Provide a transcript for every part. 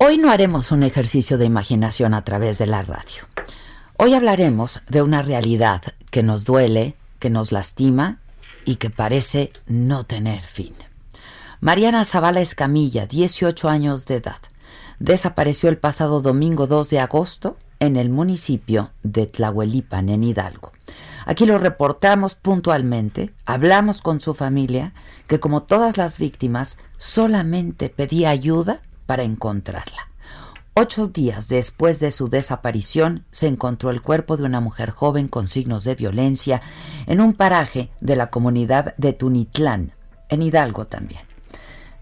Hoy no haremos un ejercicio de imaginación a través de la radio. Hoy hablaremos de una realidad que nos duele, que nos lastima y que parece no tener fin. Mariana Zavala Escamilla, 18 años de edad, desapareció el pasado domingo 2 de agosto en el municipio de Tlahuelipan, en Hidalgo. Aquí lo reportamos puntualmente, hablamos con su familia, que como todas las víctimas, solamente pedía ayuda para encontrarla. Ocho días después de su desaparición, se encontró el cuerpo de una mujer joven con signos de violencia en un paraje de la comunidad de Tunitlán, en Hidalgo también.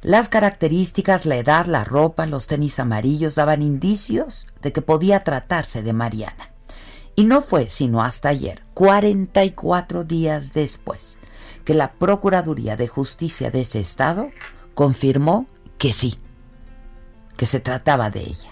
Las características, la edad, la ropa, los tenis amarillos daban indicios de que podía tratarse de Mariana. Y no fue sino hasta ayer, 44 días después, que la Procuraduría de Justicia de ese estado confirmó que sí, que se trataba de ella.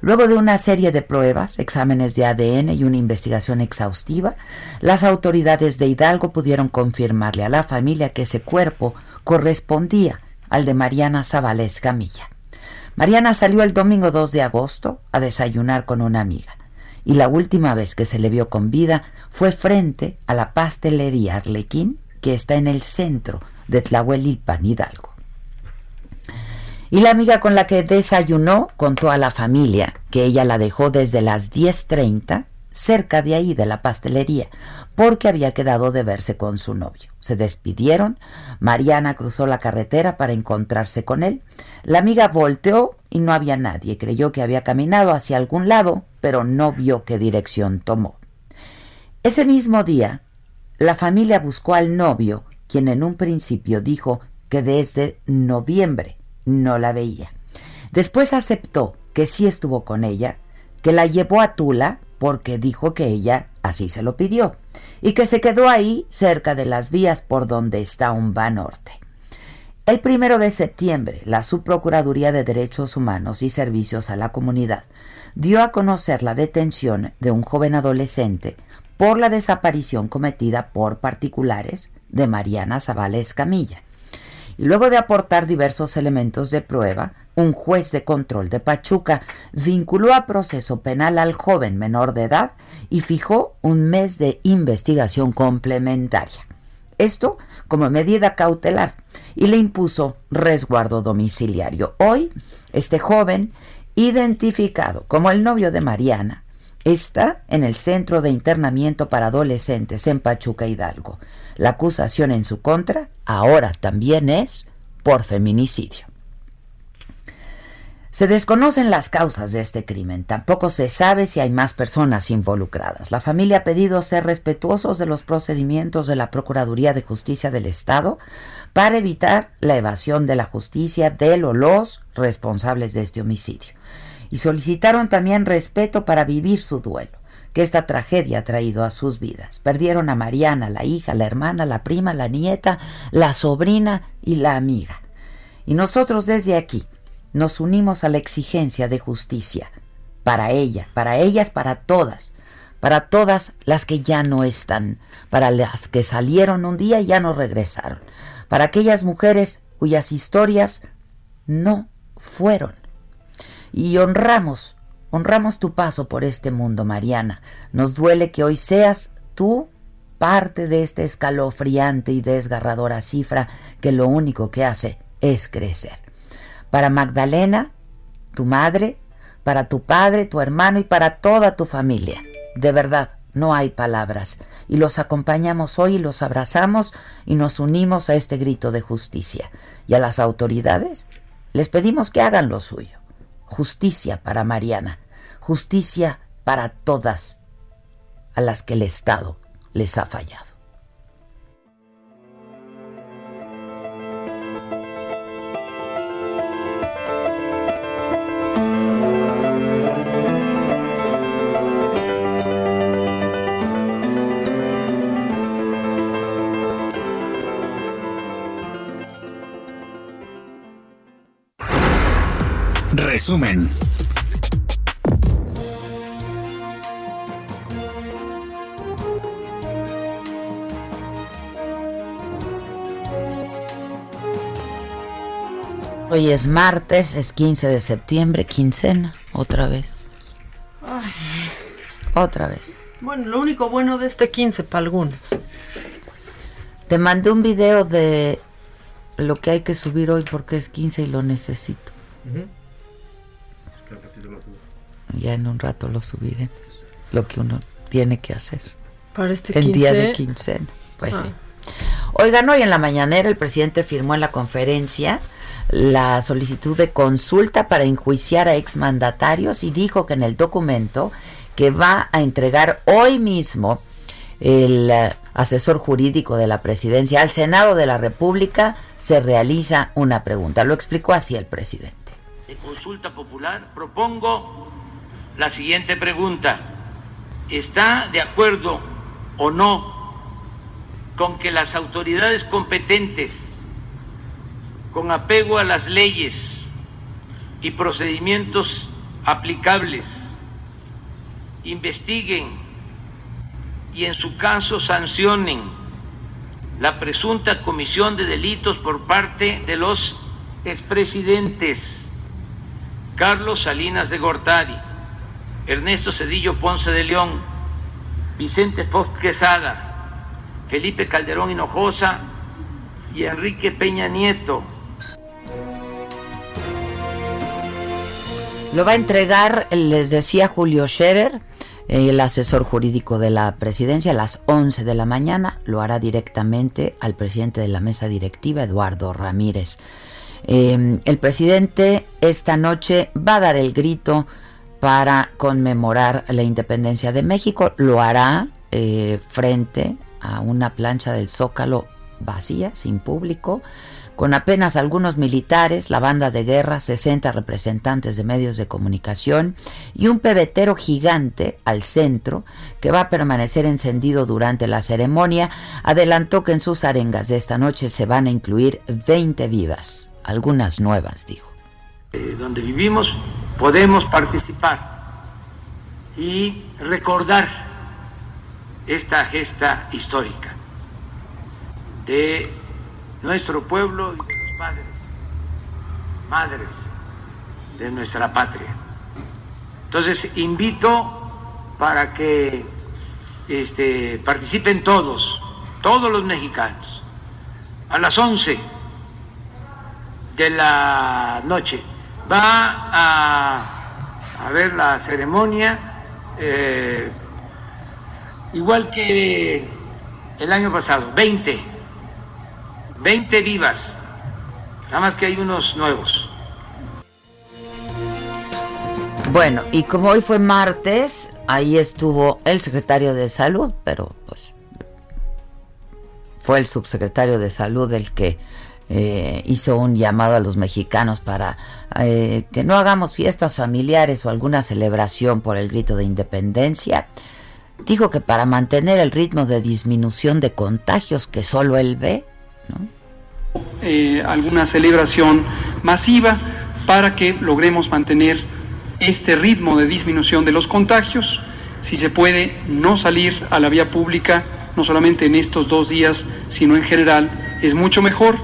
Luego de una serie de pruebas, exámenes de ADN y una investigación exhaustiva, las autoridades de Hidalgo pudieron confirmarle a la familia que ese cuerpo correspondía al de Mariana Zabalés Camilla. Mariana salió el domingo 2 de agosto a desayunar con una amiga y la última vez que se le vio con vida fue frente a la pastelería Arlequín que está en el centro de Tlahuelipan, Hidalgo. Y la amiga con la que desayunó contó a la familia que ella la dejó desde las 10.30 cerca de ahí de la pastelería, porque había quedado de verse con su novio. Se despidieron, Mariana cruzó la carretera para encontrarse con él. La amiga volteó y no había nadie. Creyó que había caminado hacia algún lado, pero no vio qué dirección tomó. Ese mismo día, la familia buscó al novio, quien en un principio dijo que desde noviembre no la veía. Después aceptó que sí estuvo con ella, que la llevó a Tula porque dijo que ella así se lo pidió y que se quedó ahí cerca de las vías por donde está un Norte. El primero de septiembre, la Subprocuraduría de Derechos Humanos y Servicios a la Comunidad dio a conocer la detención de un joven adolescente por la desaparición cometida por particulares de Mariana Zavala Camilla luego de aportar diversos elementos de prueba, un juez de control de Pachuca vinculó a proceso penal al joven menor de edad y fijó un mes de investigación complementaria. Esto como medida cautelar y le impuso resguardo domiciliario. Hoy, este joven, identificado como el novio de Mariana, está en el Centro de Internamiento para Adolescentes en Pachuca Hidalgo. La acusación en su contra ahora también es por feminicidio. Se desconocen las causas de este crimen, tampoco se sabe si hay más personas involucradas. La familia ha pedido ser respetuosos de los procedimientos de la Procuraduría de Justicia del Estado para evitar la evasión de la justicia de los responsables de este homicidio y solicitaron también respeto para vivir su duelo que esta tragedia ha traído a sus vidas. Perdieron a Mariana, la hija, la hermana, la prima, la nieta, la sobrina y la amiga. Y nosotros desde aquí nos unimos a la exigencia de justicia para ella, para ellas, para todas, para todas las que ya no están, para las que salieron un día y ya no regresaron, para aquellas mujeres cuyas historias no fueron y honramos, honramos tu paso por este mundo, Mariana. Nos duele que hoy seas tú parte de esta escalofriante y desgarradora cifra que lo único que hace es crecer. Para Magdalena, tu madre, para tu padre, tu hermano y para toda tu familia. De verdad, no hay palabras. Y los acompañamos hoy los abrazamos y nos unimos a este grito de justicia. Y a las autoridades les pedimos que hagan lo suyo. Justicia para Mariana. Justicia para todas a las que el Estado les ha fallado. Resumen. Hoy es martes, es 15 de septiembre, quincena, otra vez. Ay. Otra vez. Bueno, lo único bueno de este 15 para algunos. Te mandé un video de lo que hay que subir hoy porque es 15 y lo necesito. Ya en un rato lo subiremos. Lo que uno tiene que hacer. Para este En día de quincena. Pues Ah. sí. Oigan, hoy en la mañanera el presidente firmó en la conferencia la solicitud de consulta para enjuiciar a exmandatarios y dijo que en el documento que va a entregar hoy mismo el eh, asesor jurídico de la presidencia al Senado de la República se realiza una pregunta. Lo explicó así el presidente. de consulta popular, propongo la siguiente pregunta. ¿Está de acuerdo o no con que las autoridades competentes, con apego a las leyes y procedimientos aplicables, investiguen y en su caso sancionen la presunta comisión de delitos por parte de los expresidentes Carlos Salinas de Gortari, Ernesto Cedillo Ponce de León, Vicente Fox Quesada, Felipe Calderón Hinojosa y Enrique Peña Nieto. Lo va a entregar, les decía Julio Scherer, el asesor jurídico de la presidencia, a las 11 de la mañana. Lo hará directamente al presidente de la mesa directiva, Eduardo Ramírez. Eh, el presidente esta noche va a dar el grito para conmemorar la independencia de México. Lo hará eh, frente a una plancha del Zócalo vacía, sin público, con apenas algunos militares, la banda de guerra, 60 representantes de medios de comunicación y un pebetero gigante al centro que va a permanecer encendido durante la ceremonia, adelantó que en sus arengas de esta noche se van a incluir 20 vivas, algunas nuevas, dijo. Eh, donde vivimos podemos participar y recordar esta gesta histórica de nuestro pueblo y de los padres, madres de nuestra patria. Entonces invito para que este, participen todos, todos los mexicanos, a las 11 de la noche. Va a, ver la ceremonia, eh, igual que el año pasado, 20, 20 vivas, nada más que hay unos nuevos. Bueno, y como hoy fue martes, ahí estuvo el secretario de salud, pero pues fue el subsecretario de salud el que eh, hizo un llamado a los mexicanos para eh, que no hagamos fiestas familiares o alguna celebración por el grito de independencia. Dijo que para mantener el ritmo de disminución de contagios que solo él ve, eh, alguna celebración masiva para que logremos mantener este ritmo de disminución de los contagios. Si se puede, no salir a la vía pública, no solamente en estos dos días, sino en general, es mucho mejor.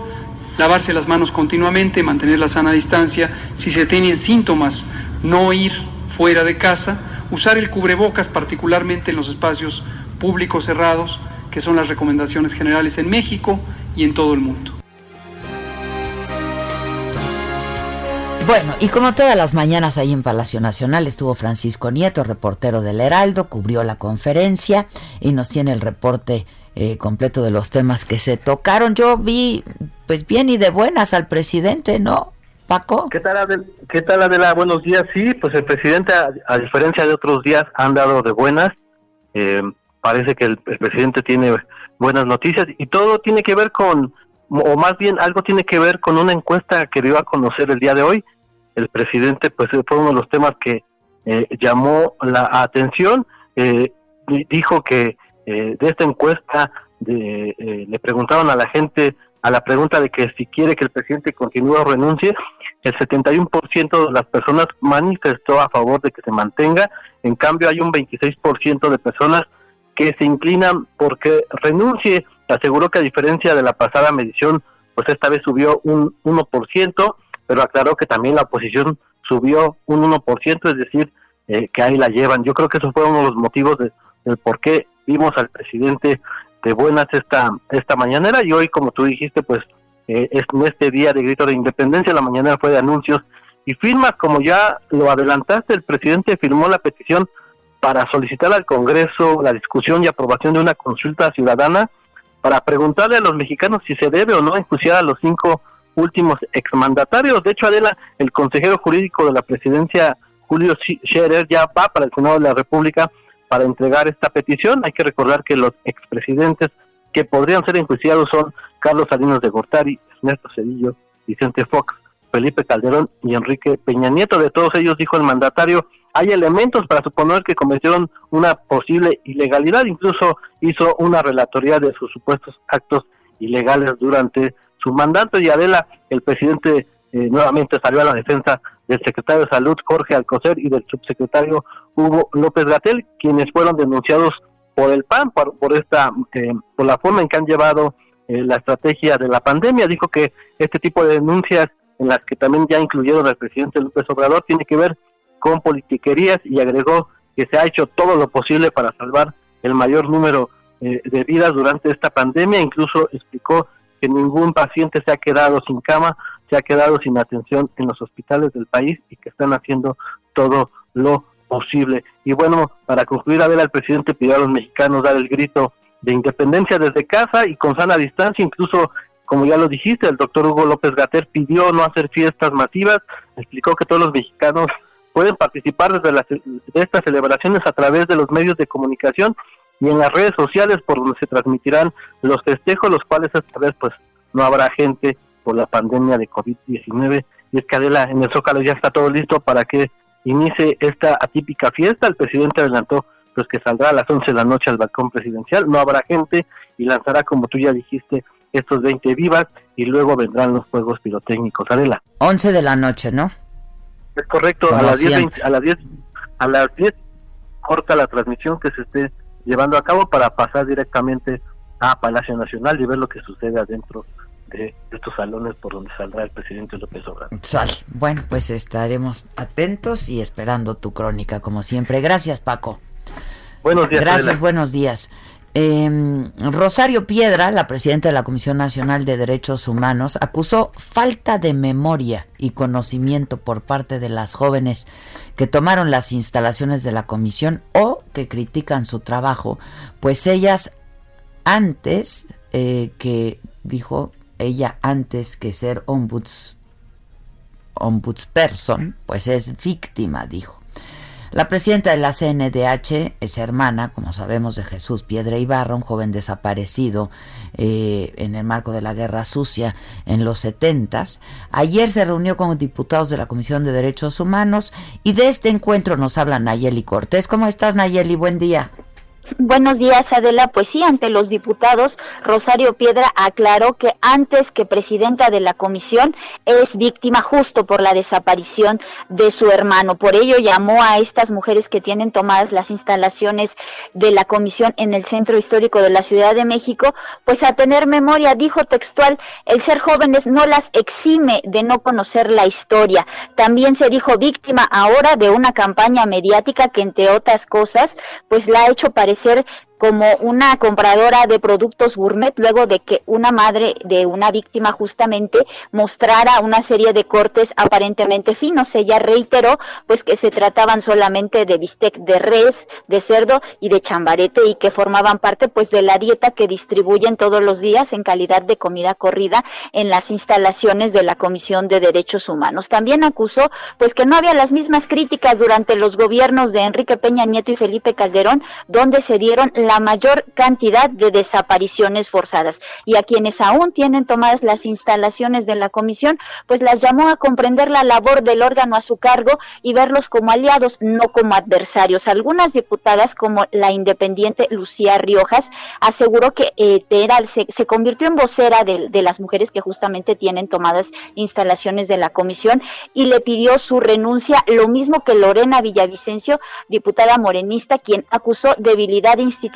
Lavarse las manos continuamente, mantener la sana distancia. Si se tienen síntomas, no ir fuera de casa. Usar el cubrebocas, particularmente en los espacios públicos cerrados, que son las recomendaciones generales en México y en todo el mundo. Bueno, y como todas las mañanas ahí en Palacio Nacional estuvo Francisco Nieto, reportero del Heraldo, cubrió la conferencia y nos tiene el reporte eh, completo de los temas que se tocaron. Yo vi, pues bien y de buenas al presidente, ¿no, Paco? ¿Qué tal, Adela? ¿Qué tal, Adela? Buenos días. Sí, pues el presidente, a, diferencia de otros días, han dado de buenas. Eh, parece que el presidente tiene buenas noticias y todo tiene que ver con o más bien algo tiene que ver con una encuesta que dio a conocer el día de hoy. El presidente, pues fue uno de los temas que eh, llamó la atención. Eh, dijo que eh, de esta encuesta de, le preguntaron a la gente, a la pregunta de que si quiere que el presidente continúe o renuncie, el 71% de las personas manifestó a favor de que se mantenga. En cambio, hay un 26% de personas que se inclinan porque renuncie aseguró que a diferencia de la pasada medición, pues esta vez subió un 1%, pero aclaró que también la oposición subió un 1%, es decir, eh, que ahí la llevan. Yo creo que eso fue uno de los motivos de, del por qué vimos al presidente de buenas esta, esta mañanera y hoy, como tú dijiste, pues eh, es este día de grito de independencia, la mañanera fue de anuncios y firmas, como ya lo adelantaste, el presidente firmó la petición para solicitar al Congreso la discusión y aprobación de una consulta ciudadana para preguntarle a los mexicanos si se debe o no enjuiciar a los cinco últimos exmandatarios. De hecho, Adela, el consejero jurídico de la presidencia, Julio Scherer, ya va para el Senado de la República para entregar esta petición. Hay que recordar que los expresidentes que podrían ser enjuiciados son Carlos Salinas de Gortari, Ernesto Cedillo, Vicente Fox, Felipe Calderón y Enrique Peña Nieto. De todos ellos, dijo el mandatario, hay elementos para suponer que cometieron una posible ilegalidad, incluso hizo una relatoría de sus supuestos actos ilegales durante su mandato y Adela, el presidente eh, nuevamente salió a la defensa del secretario de Salud Jorge Alcocer y del subsecretario Hugo López Gatel, quienes fueron denunciados por el PAN por, por esta eh, por la forma en que han llevado eh, la estrategia de la pandemia. Dijo que este tipo de denuncias en las que también ya incluyeron al presidente López Obrador tiene que ver con politiquerías y agregó que se ha hecho todo lo posible para salvar el mayor número eh, de vidas durante esta pandemia. Incluso explicó que ningún paciente se ha quedado sin cama, se ha quedado sin atención en los hospitales del país y que están haciendo todo lo posible. Y bueno, para concluir, a ver, el presidente pidió a los mexicanos dar el grito de independencia desde casa y con sana distancia, incluso como ya lo dijiste, el doctor Hugo López Gater pidió no hacer fiestas masivas, explicó que todos los mexicanos pueden participar desde las, de estas celebraciones a través de los medios de comunicación y en las redes sociales por donde se transmitirán los festejos, los cuales esta vez pues no habrá gente por la pandemia de COVID-19. Y es que Adela, en el Zócalo ya está todo listo para que inicie esta atípica fiesta. El presidente adelantó pues que saldrá a las 11 de la noche al balcón presidencial, no habrá gente y lanzará, como tú ya dijiste, estos 20 vivas y luego vendrán los juegos pirotécnicos. Adela. 11 de la noche, ¿no? Es correcto, a las, 10, a las 10 a las 10 corta la transmisión que se esté llevando a cabo para pasar directamente a Palacio Nacional y ver lo que sucede adentro de estos salones por donde saldrá el presidente López Obrador. Sale. Bueno, pues estaremos atentos y esperando tu crónica como siempre. Gracias, Paco. Buenos días. Gracias, buenos días. Eh, Rosario Piedra, la presidenta de la Comisión Nacional de Derechos Humanos, acusó falta de memoria y conocimiento por parte de las jóvenes que tomaron las instalaciones de la comisión o que critican su trabajo, pues ellas antes eh, que, dijo ella, antes que ser ombuds, ombudsperson, pues es víctima, dijo. La presidenta de la CNDH es hermana, como sabemos, de Jesús Piedra Ibarra, un joven desaparecido eh, en el marco de la Guerra Sucia en los setentas. Ayer se reunió con diputados de la Comisión de Derechos Humanos y de este encuentro nos habla Nayeli Cortés. ¿Cómo estás, Nayeli? Buen día. Buenos días, Adela. Pues sí, ante los diputados, Rosario Piedra aclaró que antes que presidenta de la comisión es víctima justo por la desaparición de su hermano. Por ello llamó a estas mujeres que tienen tomadas las instalaciones de la comisión en el centro histórico de la Ciudad de México, pues a tener memoria, dijo textual, el ser jóvenes no las exime de no conocer la historia. También se dijo víctima ahora de una campaña mediática que entre otras cosas, pues la ha hecho parecer ser como una compradora de productos gourmet luego de que una madre de una víctima justamente mostrara una serie de cortes aparentemente finos. Ella reiteró pues que se trataban solamente de bistec de res, de cerdo y de chambarete y que formaban parte pues de la dieta que distribuyen todos los días en calidad de comida corrida en las instalaciones de la Comisión de Derechos Humanos. También acusó pues que no había las mismas críticas durante los gobiernos de Enrique Peña Nieto y Felipe Calderón, donde se dieron la mayor cantidad de desapariciones forzadas. Y a quienes aún tienen tomadas las instalaciones de la comisión, pues las llamó a comprender la labor del órgano a su cargo y verlos como aliados, no como adversarios. Algunas diputadas, como la independiente Lucía Riojas, aseguró que eh, se, convirtió en vocera de las mujeres que justamente tienen tomadas instalaciones de la comisión y le pidió su renuncia, lo mismo que Lorena Villavicencio, diputada morenista, quien acusó debilidad institucional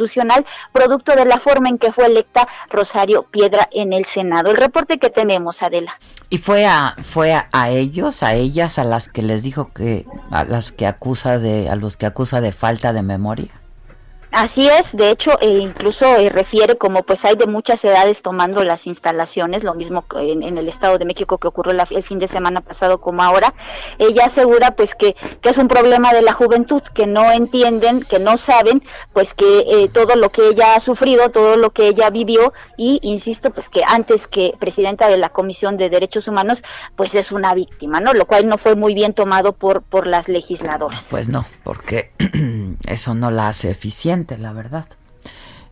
producto de la forma en que fue electa Rosario Piedra en el Senado. El reporte que tenemos, Adela. ¿Y fue a fue a, ellos, a ellas, a las que les dijo que a las que acusa de a los que acusa de falta de memoria? Así es, de hecho, e incluso eh, refiere como pues hay de muchas edades tomando las instalaciones, lo mismo en, en el Estado de México que ocurrió el fin de semana pasado como ahora. Ella asegura pues que, que, es un problema de la juventud, que no entienden, que no saben pues que eh, todo lo que ella ha sufrido, todo lo que ella vivió y insisto pues que antes que presidenta de la Comisión de Derechos Humanos pues es una víctima, ¿no? Lo cual no fue muy bien tomado por, por las legisladoras. Pues no, porque eso no la hace eficiente la verdad.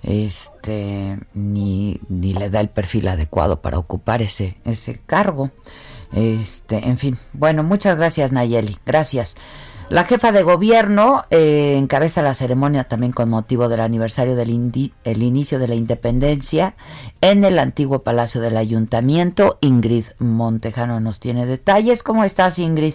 Este, ni, ni le da el perfil adecuado para ocupar ese, ese cargo. Este, en fin. Bueno, muchas gracias Nayeli. Gracias. La jefa de gobierno eh, encabeza la ceremonia también con motivo del aniversario del el inicio de la independencia en el antiguo Palacio del Ayuntamiento. Ingrid Montejano nos tiene detalles. ¿Cómo estás, Ingrid?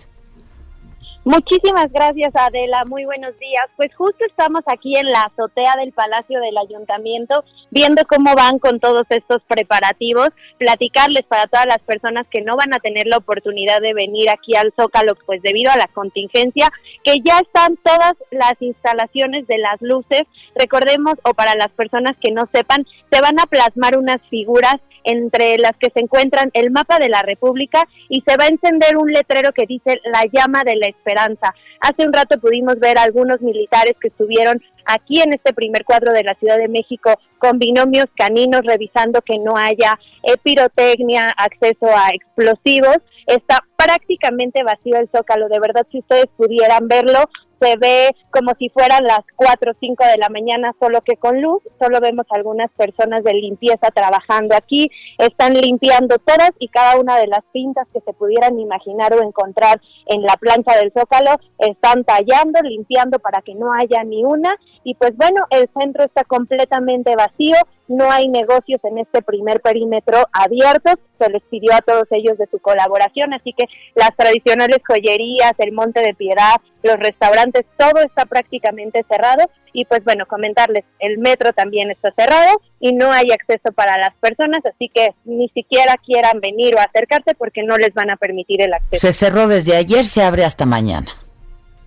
Muchísimas gracias Adela, muy buenos días. Pues justo estamos aquí en la azotea del Palacio del Ayuntamiento viendo cómo van con todos estos preparativos, platicarles para todas las personas que no van a tener la oportunidad de venir aquí al Zócalo pues debido a la contingencia, que ya están todas las instalaciones de las luces, recordemos o para las personas que no sepan, se van a plasmar unas figuras entre las que se encuentran el mapa de la República y se va a encender un letrero que dice la llama de la esperanza. Hace un rato pudimos ver a algunos militares que estuvieron aquí en este primer cuadro de la Ciudad de México con binomios caninos revisando que no haya pirotecnia, acceso a explosivos. Está prácticamente vacío el zócalo, de verdad si ustedes pudieran verlo, se ve como si fueran las 4 o 5 de la mañana, solo que con luz. Solo vemos algunas personas de limpieza trabajando aquí. Están limpiando todas y cada una de las pintas que se pudieran imaginar o encontrar en la plancha del zócalo. Están tallando, limpiando para que no haya ni una. Y pues bueno, el centro está completamente vacío no hay negocios en este primer perímetro abiertos, se les pidió a todos ellos de su colaboración, así que las tradicionales joyerías, el Monte de Piedad, los restaurantes, todo está prácticamente cerrado y pues bueno, comentarles, el metro también está cerrado y no hay acceso para las personas, así que ni siquiera quieran venir o acercarse porque no les van a permitir el acceso. Se cerró desde ayer, se abre hasta mañana.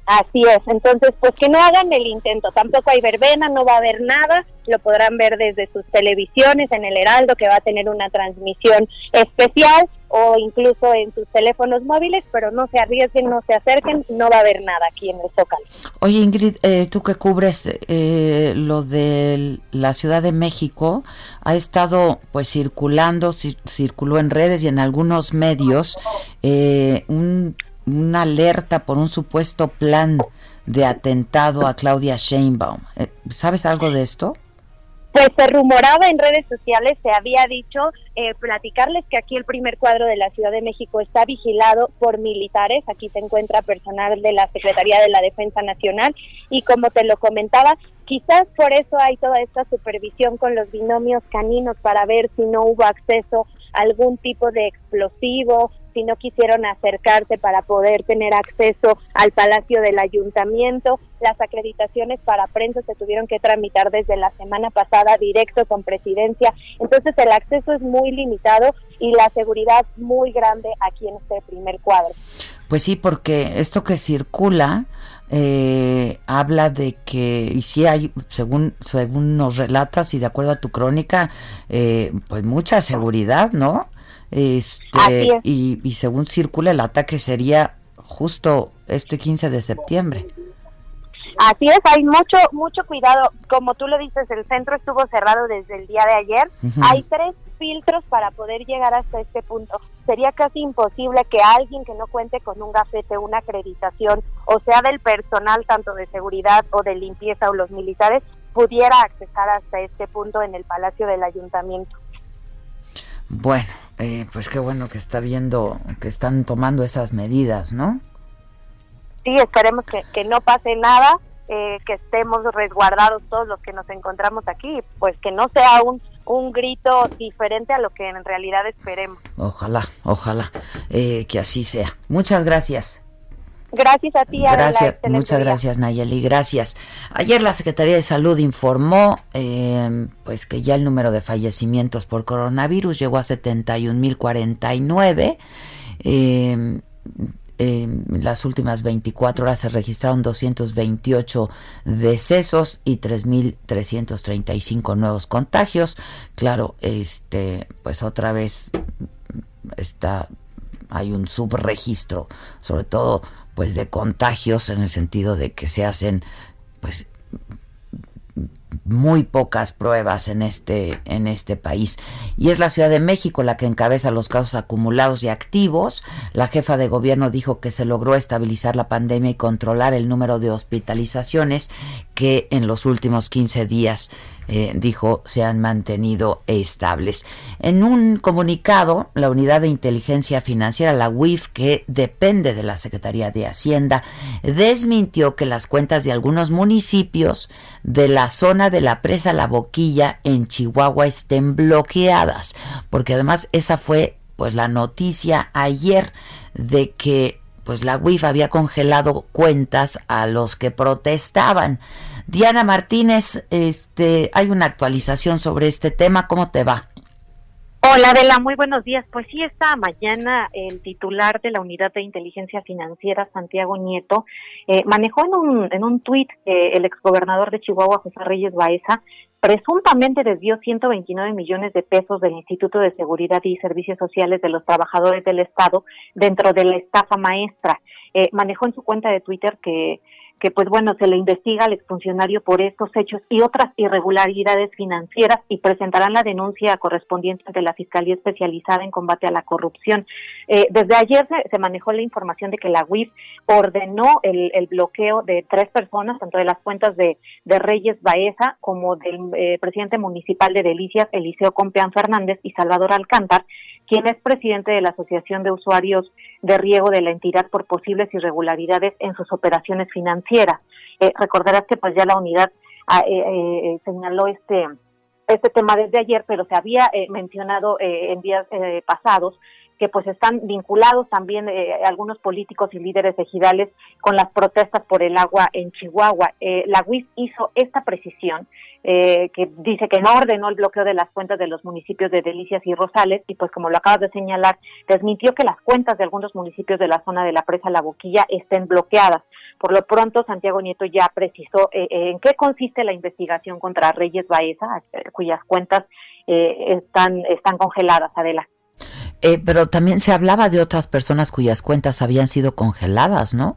Así es, entonces pues que no hagan el intento, tampoco hay verbena, no va a haber nada, lo podrán ver desde sus televisiones en el Heraldo que va a tener una transmisión especial o incluso en sus teléfonos móviles, pero no se arriesguen, no se acerquen, no va a haber nada aquí en el Zócalo. Oye Ingrid, eh, tú que cubres eh, lo de la Ciudad de México, ha estado pues circulando, circuló en redes y en algunos medios eh, un una alerta por un supuesto plan de atentado a Claudia Sheinbaum. Eh, ¿Sabes algo de esto? Pues se rumoraba en redes sociales, se había dicho, eh, platicarles que aquí el primer cuadro de la Ciudad de México está vigilado por militares, aquí se encuentra personal de la Secretaría de la Defensa Nacional y como te lo comentaba, quizás por eso hay toda esta supervisión con los binomios caninos para ver si no hubo acceso a algún tipo de explosivo si no quisieron acercarse para poder tener acceso al Palacio del Ayuntamiento. Las acreditaciones para prensa se tuvieron que tramitar desde la semana pasada directo con presidencia. Entonces el acceso es muy limitado y la seguridad muy grande aquí en este primer cuadro. Pues sí, porque esto que circula eh, habla de que, y sí hay, según, según nos relatas y de acuerdo a tu crónica, eh, pues mucha seguridad, ¿no? Este, y, y según circula el ataque sería justo este 15 de septiembre. Así es, hay mucho mucho cuidado. Como tú lo dices, el centro estuvo cerrado desde el día de ayer. Hay tres filtros para poder llegar hasta este punto. Sería casi imposible que alguien que no cuente con un gafete, una acreditación, o sea, del personal tanto de seguridad o de limpieza o los militares, pudiera accesar hasta este punto en el Palacio del Ayuntamiento. Bueno, eh, pues qué bueno que está viendo, que están tomando esas medidas, ¿no? sí, esperemos que, que no pase nada, eh, que estemos resguardados todos los que nos encontramos aquí, pues que no sea un, un grito diferente a lo que en realidad esperemos. Ojalá, ojalá eh, que así sea. Muchas gracias. Gracias a ti. Gracias, muchas gracias Nayeli, gracias. Ayer la Secretaría de Salud informó eh, pues que ya el número de fallecimientos por coronavirus llegó a 71.049. Eh, en las últimas 24 horas se registraron 228 decesos y 3.335 nuevos contagios. Claro, este, pues otra vez está, hay un subregistro, sobre todo, pues de contagios en el sentido de que se hacen, pues muy pocas pruebas en este, en este país. Y es la Ciudad de México la que encabeza los casos acumulados y activos. La jefa de gobierno dijo que se logró estabilizar la pandemia y controlar el número de hospitalizaciones que en los últimos 15 días eh, dijo, se han mantenido estables. En un comunicado, la Unidad de Inteligencia Financiera, la UIF, que depende de la Secretaría de Hacienda, desmintió que las cuentas de algunos municipios de la zona de la presa La Boquilla en Chihuahua estén bloqueadas, porque además esa fue pues la noticia ayer de que pues la UIF había congelado cuentas a los que protestaban. Diana Martínez, este, hay una actualización sobre este tema, ¿cómo te va? Hola Adela, muy buenos días. Pues sí, esta mañana el titular de la Unidad de Inteligencia Financiera, Santiago Nieto, eh, manejó en un, en un tuit eh, el exgobernador de Chihuahua, José Reyes Baeza, presuntamente desvió 129 millones de pesos del Instituto de Seguridad y Servicios Sociales de los Trabajadores del Estado dentro de la estafa maestra. Eh, manejó en su cuenta de Twitter que que pues bueno, se le investiga al exfuncionario por estos hechos y otras irregularidades financieras y presentarán la denuncia correspondiente ante la Fiscalía Especializada en Combate a la Corrupción. Eh, desde ayer se, manejó la información de que la UIF ordenó el, bloqueo de tres personas, tanto de las cuentas de, de Reyes Baeza como del eh, presidente municipal de Delicias, Eliseo Compeán Fernández y Salvador Alcántar, quien es presidente de la Asociación de Usuarios de Riego de la entidad por posibles irregularidades en sus operaciones financieras. Eh, recordarás que pues ya la unidad ah, eh, eh, señaló este este tema desde ayer, pero se había mencionado en días pasados que pues están vinculados también algunos políticos y líderes ejidales con las protestas por el agua en Chihuahua. la UIF hizo esta precisión eh, que dice que no ordenó el bloqueo de las cuentas de los municipios de Delicias y Rosales y pues como lo acabas de señalar, desmintió que las cuentas de algunos municipios de la zona de la presa La Boquilla estén bloqueadas. Por lo pronto, Santiago Nieto ya precisó eh, eh, en qué consiste la investigación contra Reyes Baeza, cuyas cuentas están, están congeladas, Adela. Pero también se hablaba de otras personas cuyas cuentas habían sido congeladas, ¿no?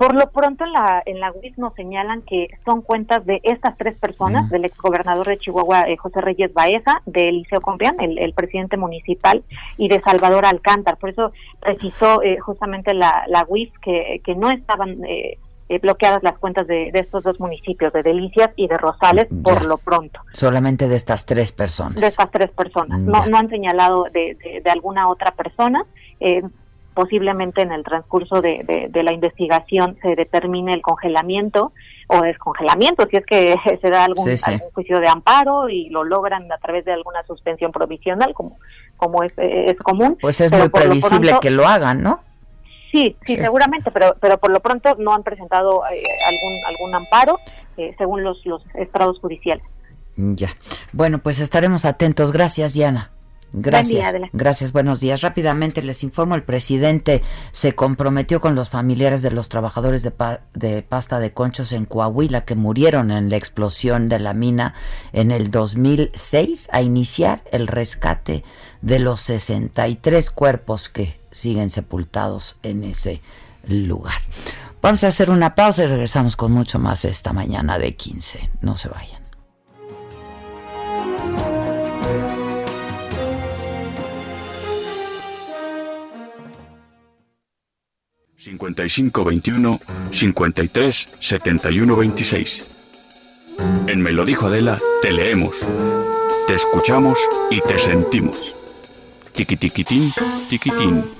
Por lo pronto en la, en la UIS nos señalan que son cuentas de estas tres personas, del exgobernador de Chihuahua, eh, José Reyes Baeza, de Eliseo Compián, el, presidente municipal, y de Salvador Alcántar. Por eso precisó eh, justamente la, la UIS que, que no estaban eh, bloqueadas las cuentas de, estos dos municipios, de Delicias y de Rosales, por lo pronto. Solamente de estas tres personas. De estas tres personas. No, no han señalado de, de, de alguna otra persona. Eh, posiblemente en el transcurso de, de, la investigación se determine el congelamiento o descongelamiento, si es que se da algún, juicio de amparo y lo logran a través de alguna suspensión provisional, como, como es, es común. Pues es muy previsible que lo hagan, ¿no? Sí, sí, seguramente, pero, pero por lo pronto no han presentado eh, algún, algún amparo eh, según los, los estrados judiciales. Ya. Bueno, pues estaremos atentos. Gracias, Diana. Gracias. gracias, buenos días. Rápidamente les informo, el presidente se comprometió con los familiares de los trabajadores de, de, pasta de conchos en Coahuila que murieron en la explosión de la mina en el 2006 a iniciar el rescate de los 63 cuerpos que siguen sepultados en ese lugar. Vamos a hacer una pausa y regresamos con mucho más esta mañana de 15. No se vayan. 5521 53 71 26. En Me lo dijo Adela, te leemos, te escuchamos y te sentimos. Tiquitiquitín, tiquitín.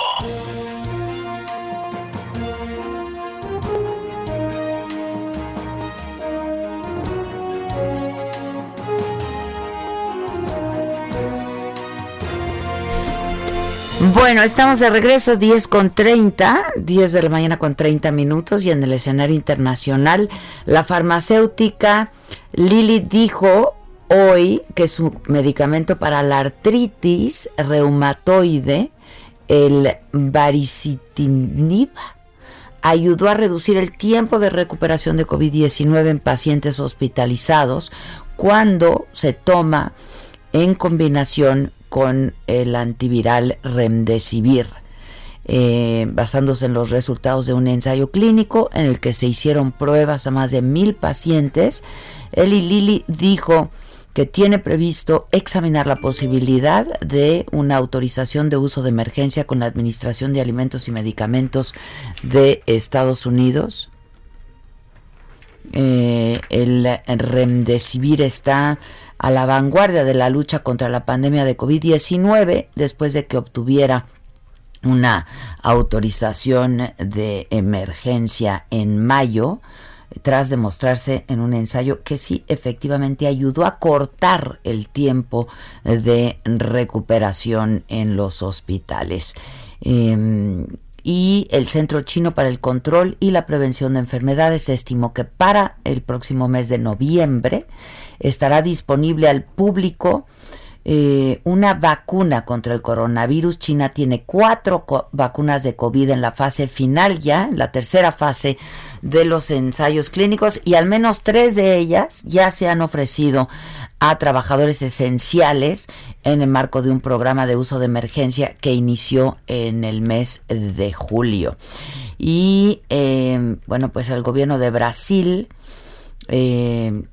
Bueno, estamos de regreso 10 con 30, 10 de la mañana con 30 minutos y en el escenario internacional la farmacéutica Lili dijo hoy que su medicamento para la artritis reumatoide, el baricitinib, ayudó a reducir el tiempo de recuperación de COVID-19 en pacientes hospitalizados cuando se toma en combinación con el antiviral Remdesivir, eh, basándose en los resultados de un ensayo clínico en el que se hicieron pruebas a más de mil pacientes. Eli Lilly dijo que tiene previsto examinar la posibilidad de una autorización de uso de emergencia con la Administración de Alimentos y Medicamentos de Estados Unidos. Eh, el Remdesivir está a la vanguardia de la lucha contra la pandemia de COVID-19 después de que obtuviera una autorización de emergencia en mayo tras demostrarse en un ensayo que sí efectivamente ayudó a cortar el tiempo de recuperación en los hospitales. Em, y el Centro Chino para el Control y la Prevención de Enfermedades estimó que para el próximo mes de noviembre estará disponible al público eh, una vacuna contra el coronavirus. China tiene cuatro vacunas de COVID en la fase final ya, en la tercera fase de los ensayos clínicos y al menos tres de ellas ya se han ofrecido a trabajadores esenciales en el marco de un programa de uso de emergencia que inició en el mes de julio. Y eh, bueno, pues el gobierno de Brasil eh,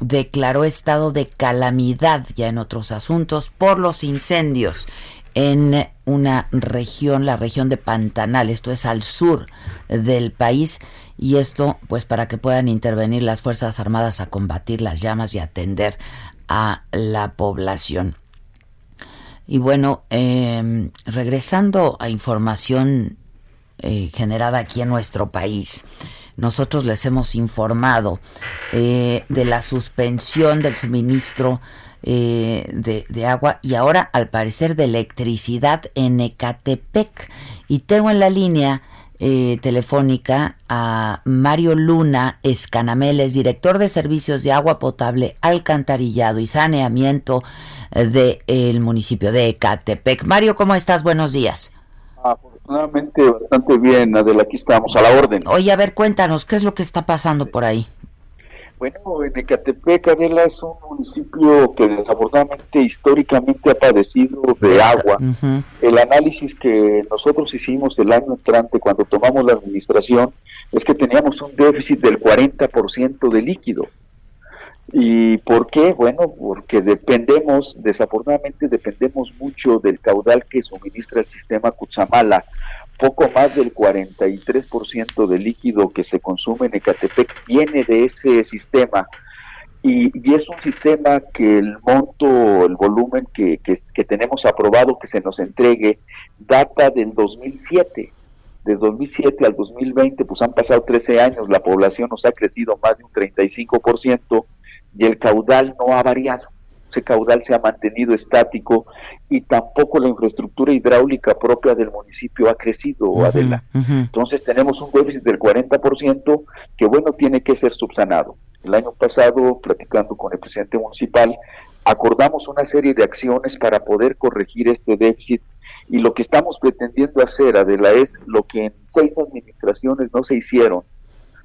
declaró estado de calamidad ya en otros asuntos por los incendios en una región, la región de Pantanal, esto es al sur del país y esto pues para que puedan intervenir las Fuerzas Armadas a combatir las llamas y atender a la población. Y bueno, em, regresando a información eh, generada aquí en nuestro país, nosotros les hemos informado eh, de la suspensión del suministro eh, de, agua y ahora al parecer de electricidad en Ecatepec. Y tengo en la línea eh, telefónica a Mario Luna Escanameles, director de servicios de agua potable, alcantarillado y saneamiento del municipio de Ecatepec. Mario, ¿cómo estás? Buenos días. Ah, Afortunadamente bastante bien, Adela, aquí estamos a la orden. Oye, a ver, cuéntanos, ¿qué es lo que está pasando por ahí? Bueno, en Ecatepec, Adela, es un municipio que desafortunadamente históricamente ha padecido de agua. El análisis que nosotros hicimos el año entrante cuando tomamos la administración es que teníamos un déficit del 40% de líquido. ¿Y por qué? Bueno, porque dependemos, desafortunadamente dependemos mucho del caudal que suministra el sistema Cuchamala. Poco más del 43% del líquido que se consume en Ecatepec viene de ese sistema. Y, es un sistema que el monto, el volumen que, que, tenemos aprobado que se nos entregue, data del 2007 de 2007 al 2020, pues han pasado 13 años, la población nos ha crecido más de un 35%, y el caudal no ha variado. Ese caudal se ha mantenido estático y tampoco la infraestructura hidráulica propia del municipio ha crecido, Adela. Entonces tenemos un déficit del 40% que, bueno, tiene que ser subsanado. El año pasado, platicando con el presidente municipal, acordamos una serie de acciones para poder corregir este déficit y lo que estamos pretendiendo hacer, Adela, es lo que en seis administraciones no se hicieron,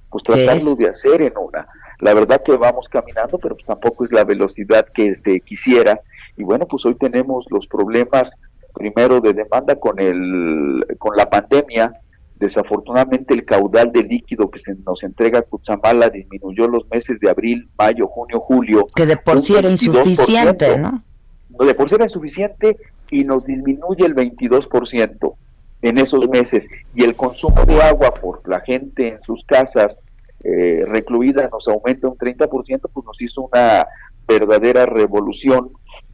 pues tratarlo de hacer en una la verdad que vamos caminando, pero pues tampoco es la velocidad que se quisiera. Y bueno, pues hoy tenemos los problemas primero de demanda con el con la pandemia. Desafortunadamente el caudal de líquido que se nos entrega a Cutzamala disminuyó los meses de abril, mayo, junio, julio. Que de por sí era insuficiente, ¿no? De por sí era insuficiente y nos disminuye el 22% en esos meses. Y el consumo de agua por la gente en sus casas eh, recluida nos aumenta un 30%, pues nos hizo una verdadera revolución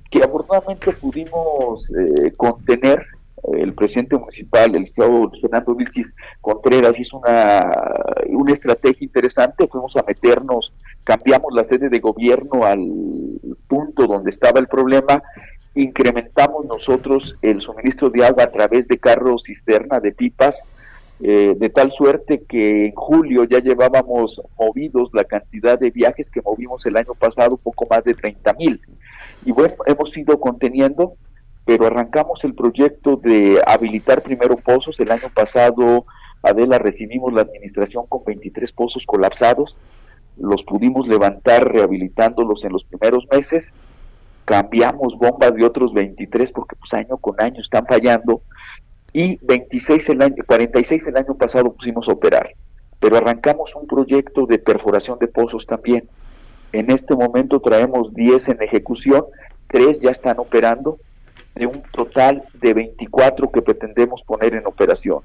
que afortunadamente pudimos eh, contener. El presidente municipal, el estado Fernando Vilchis Contreras, hizo una, una estrategia interesante. Fuimos a meternos, cambiamos la sede de gobierno al punto donde estaba el problema incrementamos nosotros el suministro de agua a través de carros cisterna, de pipas, eh, de tal suerte que en julio ya llevábamos movidos la cantidad de viajes que movimos el año pasado, poco más de 30 mil. Y bueno, hemos ido conteniendo, pero arrancamos el proyecto de habilitar primero pozos. El año pasado, Adela, recibimos la administración con 23 pozos colapsados, los pudimos levantar rehabilitándolos en los primeros meses, cambiamos bombas de otros 23 porque pues año con año están fallando y 26 el año, 46 el año pasado pusimos a operar, pero arrancamos un proyecto de perforación de pozos también. En este momento traemos 10 en ejecución, 3 ya están operando, de un total de 24 que pretendemos poner en operación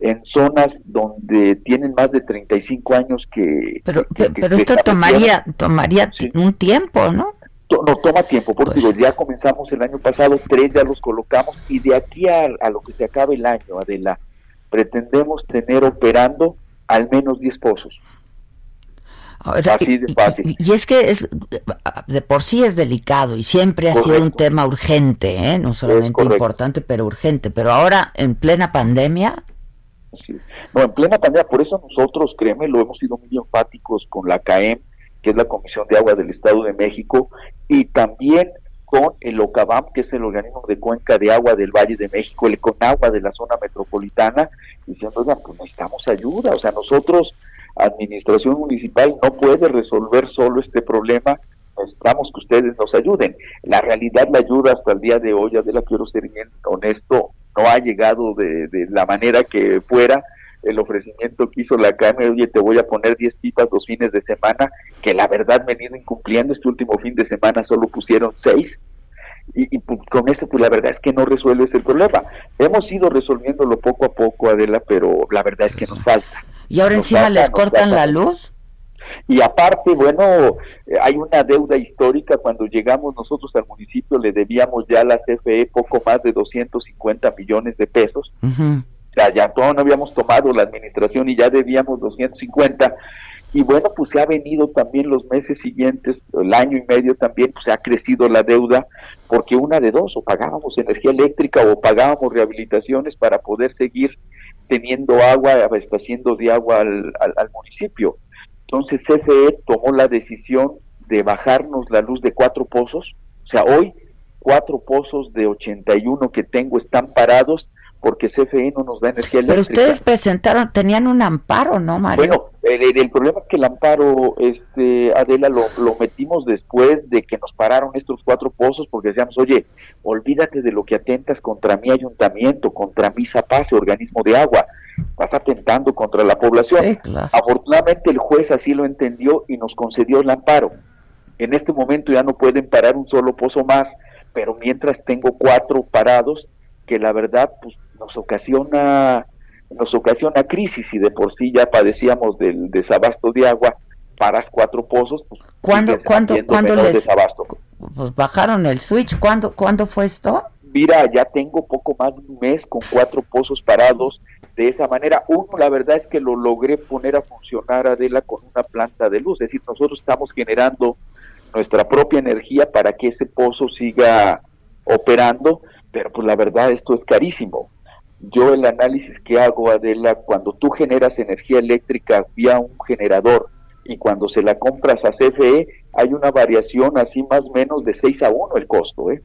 en zonas donde tienen más de 35 años que... Pero, pero esto tomaría, tomaría un tiempo, ¿no? No toma tiempo, porque pues ya comenzamos el año pasado, tres ya los colocamos y de aquí a, lo que se acabe el año, Adela, pretendemos tener operando al menos 10 pozos. Así de fácil. Y, es que es de por sí es delicado y siempre ha sido un tema urgente, ¿eh? no solamente importante, pero urgente. Pero ahora, en plena pandemia. No, en plena pandemia, por eso nosotros, créeme, lo hemos sido muy enfáticos con la CAEM, que es la Comisión de Agua del Estado de México, y también con el OCABAM, que es el organismo de cuenca de agua del Valle de México, el CONAGUA de la zona metropolitana, diciendo, oigan, pues necesitamos ayuda, o sea, nosotros, administración municipal, no puede resolver solo este problema, necesitamos que ustedes nos ayuden. La realidad, la ayuda hasta el día de hoy, ya de la quiero ser bien honesto, no ha llegado de, de la manera que fuera, el ofrecimiento que hizo la CAME, oye, te voy a poner 10 pipas dos fines de semana, que la verdad ido incumpliendo, este último fin de semana solo pusieron 6, y, pues, con eso pues la verdad es que no resuelves el problema. Hemos ido resolviéndolo poco a poco, Adela, pero la verdad es que nos falta. ¿Y ahora encima les cortan la luz? Y aparte, bueno, eh, hay una deuda histórica. Cuando llegamos nosotros al municipio le debíamos ya a la CFE poco más de 250 millones de pesos todos no habíamos tomado la administración y ya debíamos 250. Y bueno, pues se ha venido también los meses siguientes, el año y medio también, pues se ha crecido la deuda, porque una de dos, o pagábamos energía eléctrica o pagábamos rehabilitaciones para poder seguir teniendo agua, abasteciendo de agua al, al municipio. Entonces CFE tomó la decisión de bajarnos la luz de cuatro pozos, o sea, hoy cuatro pozos de 81 que tengo están parados porque CFE no nos da energía eléctrica. Pero ustedes presentaron, tenían un amparo, ¿no, Mario? Bueno, el, problema es que el amparo, este, Adela, lo, lo, metimos después de que nos pararon estos cuatro pozos porque decíamos, oye, olvídate de lo que atentas contra mi ayuntamiento, contra mi ZAPACE, organismo de agua, estás atentando contra la población. Afortunadamente el juez así lo entendió y nos concedió el amparo. En este momento ya no pueden parar un solo pozo más, pero mientras tengo cuatro parados que la verdad pues, nos ocasiona nos ocasiona crisis y de por sí ya padecíamos del desabasto de agua paras cuatro pozos pues ¿Cuándo, ¿cuándo, ¿cuándo les desabasto. Pues bajaron el switch ¿cuándo, ¿cuándo fue esto? Mira, ya tengo poco más de un mes con cuatro pozos parados de esa manera. Uno, la verdad es que lo logré poner a funcionar, Adela, con una planta de luz. Es decir, nosotros estamos generando nuestra propia energía para que ese pozo siga operando, pero pues la verdad esto es carísimo. Yo el análisis que hago, Adela, cuando tú generas energía eléctrica vía un generador y cuando se la compras a CFE, hay una variación así más o menos de 6 a 1 el costo, ¿eh?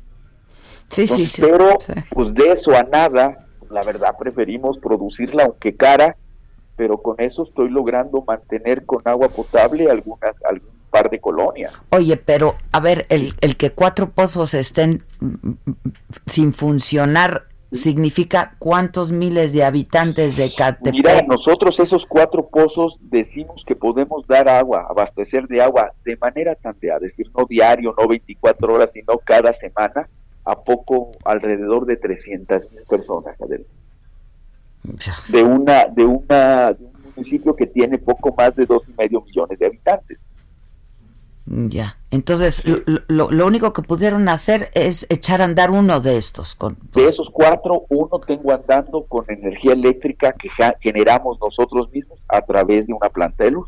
Sí, sí, sí. Pero pues de eso a nada, la verdad preferimos producirla aunque cara, pero con eso estoy logrando mantener con agua potable algunas par de colonias. Oye, pero a ver, el, el que cuatro pozos estén mm, sin funcionar significa cuántos miles de habitantes de Catepec. Mira, nosotros esos cuatro pozos decimos que podemos dar agua, abastecer de agua de manera tanteada, es decir, no diario, no 24 horas, sino cada semana, a poco alrededor de 300 mil personas. De una, de una, de un municipio que tiene poco más de dos y medio millones de habitantes. Ya, entonces lo, lo, único que pudieron hacer es echar a andar uno de estos. Con, De esos cuatro, uno tengo andando con energía eléctrica que generamos nosotros mismos a través de una planta de luz.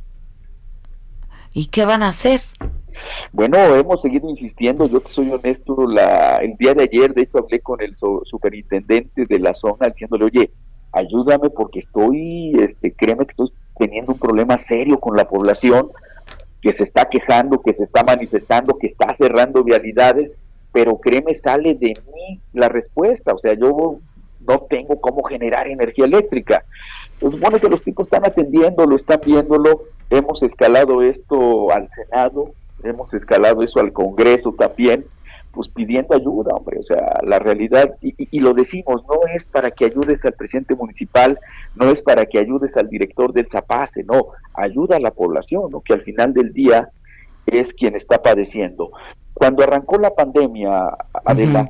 ¿Y qué van a hacer? Bueno, hemos seguido insistiendo, yo te soy honesto, la, el día de ayer de hecho hablé con el superintendente de la zona diciéndole, oye, ayúdame porque estoy, este, créeme que estoy teniendo un problema serio con la población, que se está quejando, que se está manifestando, que está cerrando vialidades, pero créeme, sale de mí la respuesta, o sea, yo no tengo cómo generar energía eléctrica. Pues supone que los tipos están atendiendo, lo están viéndolo, hemos escalado esto al Senado, hemos escalado eso al Congreso también, pues pidiendo ayuda, hombre, o sea, la realidad, y, lo decimos, no es para que ayudes al presidente municipal, no es para que ayudes al director del Zapace, no, ayuda a la población, ¿no? que al final del día es quien está padeciendo. Cuando arrancó la pandemia, Adela,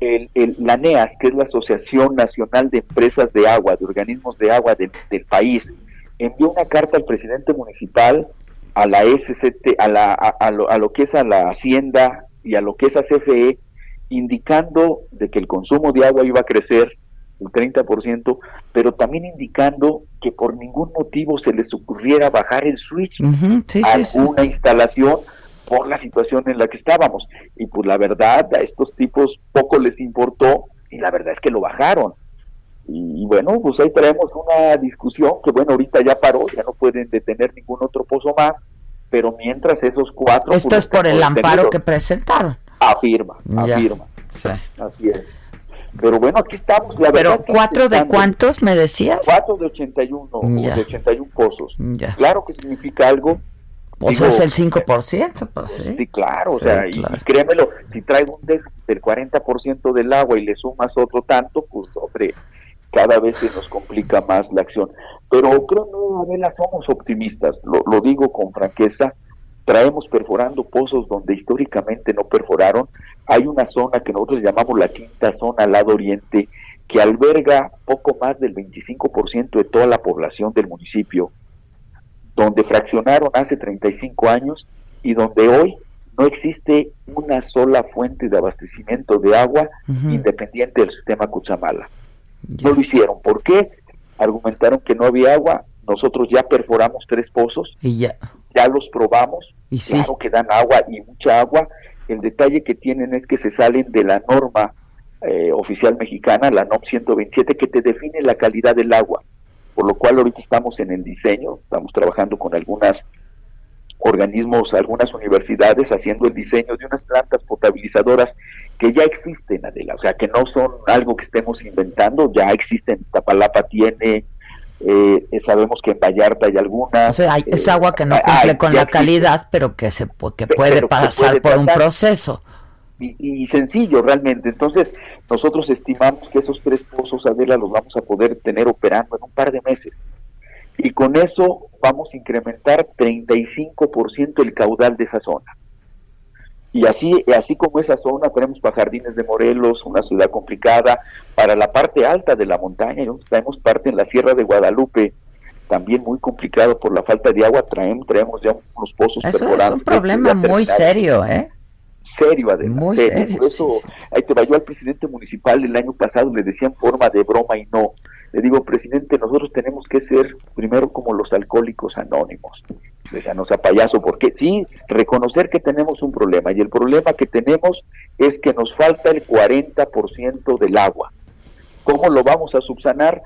El, la NEAS, que es la Asociación Nacional de Empresas de Agua, de Organismos de Agua del, país, envió una carta al presidente municipal, a la SCT, a, la, a, lo, a lo que es a la Hacienda, y a lo que es a CFE, indicando de que el consumo de agua iba a crecer un 30%, pero también indicando que por ningún motivo se les ocurriera bajar el switch a alguna instalación por la situación en la que estábamos. Y pues la verdad, a estos tipos poco les importó y la verdad es que lo bajaron. Y, bueno, pues ahí traemos una discusión que bueno, ahorita ya paró, ya no pueden detener ningún otro pozo más, pero mientras esos cuatro... Esto es por el amparo que presentaron. Afirma, afirma. Así es. Pero bueno, aquí estamos. La ¿Pero cuatro de cuántos me decías? Cuatro de 81, de 81 pozos. Claro que significa algo. Pues es el 5%, pues sí. Sí, claro, o sea, y, créemelo, si traigo un déficit del 40% del agua y le sumas otro tanto, pues, hombre, cada vez se nos complica más la acción. Pero creo, no, Adela, somos optimistas, lo, lo digo con franqueza, traemos perforando pozos donde históricamente no perforaron. Hay una zona que nosotros llamamos la quinta zona al lado oriente, que alberga poco más del 25% de toda la población del municipio, donde fraccionaron hace 35 años y donde hoy no existe una sola fuente de abastecimiento de agua independiente del sistema Cuchamala. No lo hicieron. ¿Por qué? Argumentaron que no había agua. Nosotros ya perforamos tres pozos. Y ya. Ya los probamos. Y claro que dan agua y mucha agua. El detalle que tienen es que se salen de la norma eh, oficial mexicana, la NOM 127, que te define la calidad del agua. Por lo cual ahorita estamos en el diseño, estamos trabajando con algunas organismos, algunas universidades haciendo el diseño de unas plantas potabilizadoras que ya existen, Adela, o sea, que no son algo que estemos inventando, ya existen. Tapalapa tiene, eh, sabemos que en Vallarta hay algunas. O sea, es agua que no cumple con la calidad, pero que se que puede pasar por un proceso. Y, sencillo realmente. Entonces, nosotros estimamos que esos tres pozos, Adela, los vamos a poder tener operando en un par de meses. Y con eso vamos a incrementar 35% el caudal de esa zona. Y así, así como esa zona, tenemos para Jardines de Morelos, una ciudad complicada, para la parte alta de la montaña, tenemos parte en la Sierra de Guadalupe, también muy complicado por la falta de agua, traemos, traemos ya unos pozos Eso es un problema muy serio, ¿eh? Serio, además. Muy serio. Por eso, ahí te vayó al presidente municipal el año pasado, le decían forma de broma y no. Le digo, presidente, nosotros tenemos que ser primero como los alcohólicos anónimos no sea payaso, porque sí, reconocer que tenemos un problema y el problema que tenemos es que nos falta el 40% del agua. ¿Cómo lo vamos a subsanar?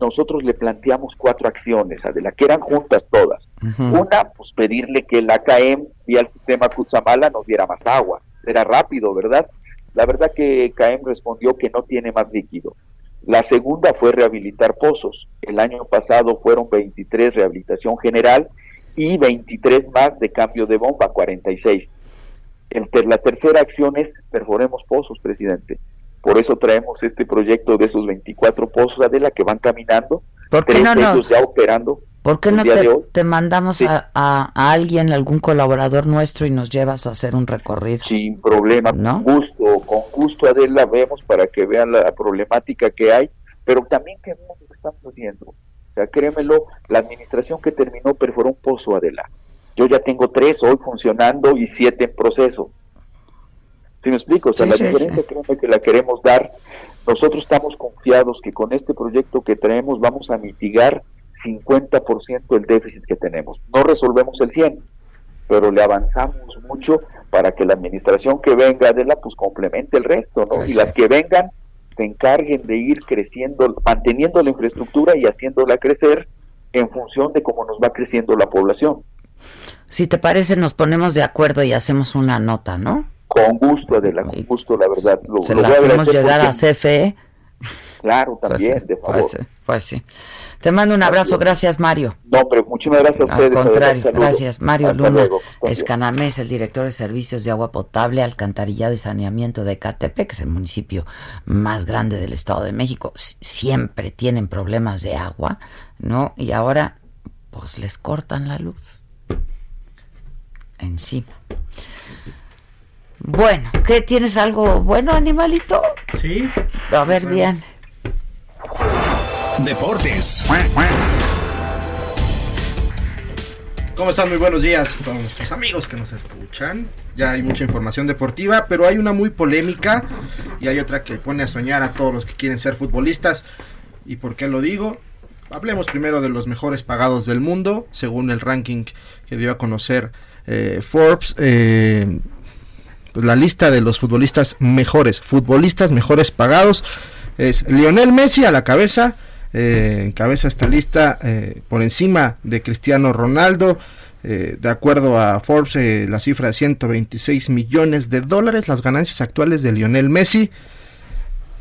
Nosotros le planteamos cuatro acciones, Adela, que eran juntas todas. Una, pues pedirle que el AKM vía el sistema Cutzamala nos diera más agua. Era rápido, ¿verdad? La verdad que CAEM respondió que no tiene más líquido. La segunda fue rehabilitar pozos. El año pasado fueron 23 rehabilitación general y 23 más de cambio de bomba, 46. la tercera acción es perforemos pozos, presidente. Por eso traemos este proyecto de esos 24 pozos, Adela, que van caminando. ¿Por qué no, no? ya operando. ¿Por qué no te, mandamos a, a, alguien, algún colaborador nuestro y nos llevas a hacer un recorrido? Sin problema, con gusto, con gusto Adela, vemos para que vean la problemática que hay, pero también que lo que estamos haciendo sea, créemelo, la administración que terminó perforó un pozo, Adela. Yo ya tengo tres hoy funcionando y siete en proceso. ¿Sí me explico? O sea, la diferencia créeme que la queremos dar. Nosotros estamos confiados que con este proyecto que traemos vamos a mitigar 50% del déficit que tenemos. No resolvemos el 100, pero le avanzamos mucho para que la administración que venga, Adela, pues complemente el resto, ¿no? y las que vengan se encarguen de ir creciendo, manteniendo la infraestructura y haciéndola crecer en función de cómo nos va creciendo la población. Si te parece, nos ponemos de acuerdo y hacemos una nota, ¿no? Con gusto, Adela, con gusto, la verdad. se la hacemos llegar a CFE. Claro, también, de favor. Pues sí. Te mando un abrazo, gracias Mario. No, pero muchísimas gracias a ustedes. Al contrario, gracias. Mario Luna Escanamés, el director de servicios de agua potable, alcantarillado y saneamiento de Catepec, que es el municipio más grande del Estado de México. Siempre tienen problemas de agua, ¿no? Y ahora, pues les cortan la luz. Encima. Bueno, ¿qué tienes algo bueno, animalito? Sí. A ver, bien. Deportes. ¿Cómo están? Muy buenos días a todos nuestros amigos que nos escuchan. Ya hay mucha información deportiva, pero hay una muy polémica y hay otra que pone a soñar a todos los que quieren ser futbolistas. ¿Y por qué lo digo? Hablemos primero de los mejores pagados del mundo, según el ranking que dio a conocer eh, Forbes. Eh, pues la lista de los futbolistas mejores, futbolistas mejores pagados, es Lionel Messi a la cabeza, eh, encabeza esta lista eh, por encima de Cristiano Ronaldo. Eh, de acuerdo a Forbes, eh, la cifra de 126 millones de dólares, las ganancias actuales de Lionel Messi,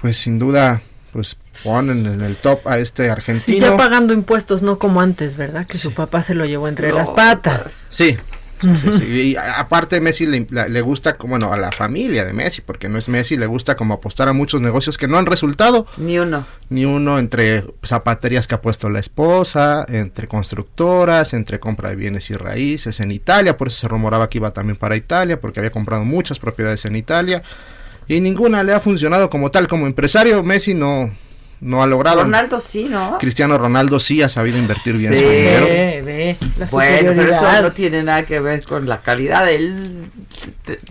pues sin duda, pues ponen en el top a este argentino. ya pagando impuestos, no como antes, ¿verdad? Que su papá se lo llevó entre las patas. Sí, y aparte Messi le, gusta, bueno, a la familia de Messi, porque no es Messi, le gusta como apostar a muchos negocios que no han resultado. Ni uno. Ni uno entre zapaterías que ha puesto la esposa, entre constructoras, entre compra de bienes y raíces en Italia, por eso se rumoraba que iba también para Italia, porque había comprado muchas propiedades en Italia. Y ninguna le ha funcionado como tal, como empresario, Messi no, no ha logrado. Ronaldo sí, ¿no? Cristiano Ronaldo sí ha sabido invertir bien su dinero. Ve, bueno, pero eso no tiene nada que ver con la calidad del,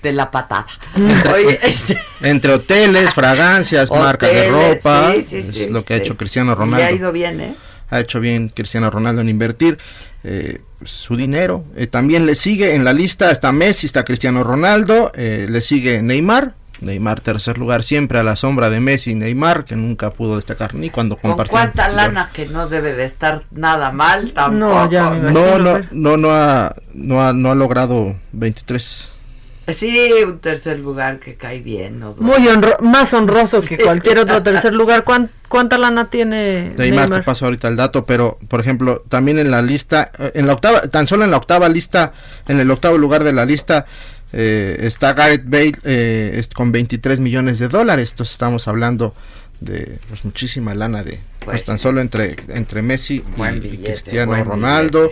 de, la patada. Este Entre hoteles, fragancias, marcas de ropa, es lo que ha hecho Cristiano Ronaldo. Y ha ido bien, ¿eh? Ha hecho bien Cristiano Ronaldo en invertir. Eh, su dinero. Eh, también le sigue en la lista, está Messi, está Cristiano Ronaldo, eh, le sigue Neymar, Neymar tercer lugar siempre a la sombra de Messi y Neymar que nunca pudo destacar ni cuando compartió. ¿Con cuánta lana que no debe de estar nada mal tampoco? No, no, no, no, ha, no, ha, no ha logrado 23 Sí, un tercer lugar que cae bien. ¿no? Muy honro más honroso que cualquier otro tercer lugar. ¿Cuánta lana tiene Neymar? Neymar? Te paso ahorita el dato, pero por ejemplo, también en la lista, eh, en la octava, tan solo en la octava lista, en el octavo lugar de la lista, eh, está Gareth Bale eh, con 23 millones de dólares. Entonces estamos hablando de pues, muchísima lana de pues, pues tan solo entre entre Messi y Cristiano Ronaldo.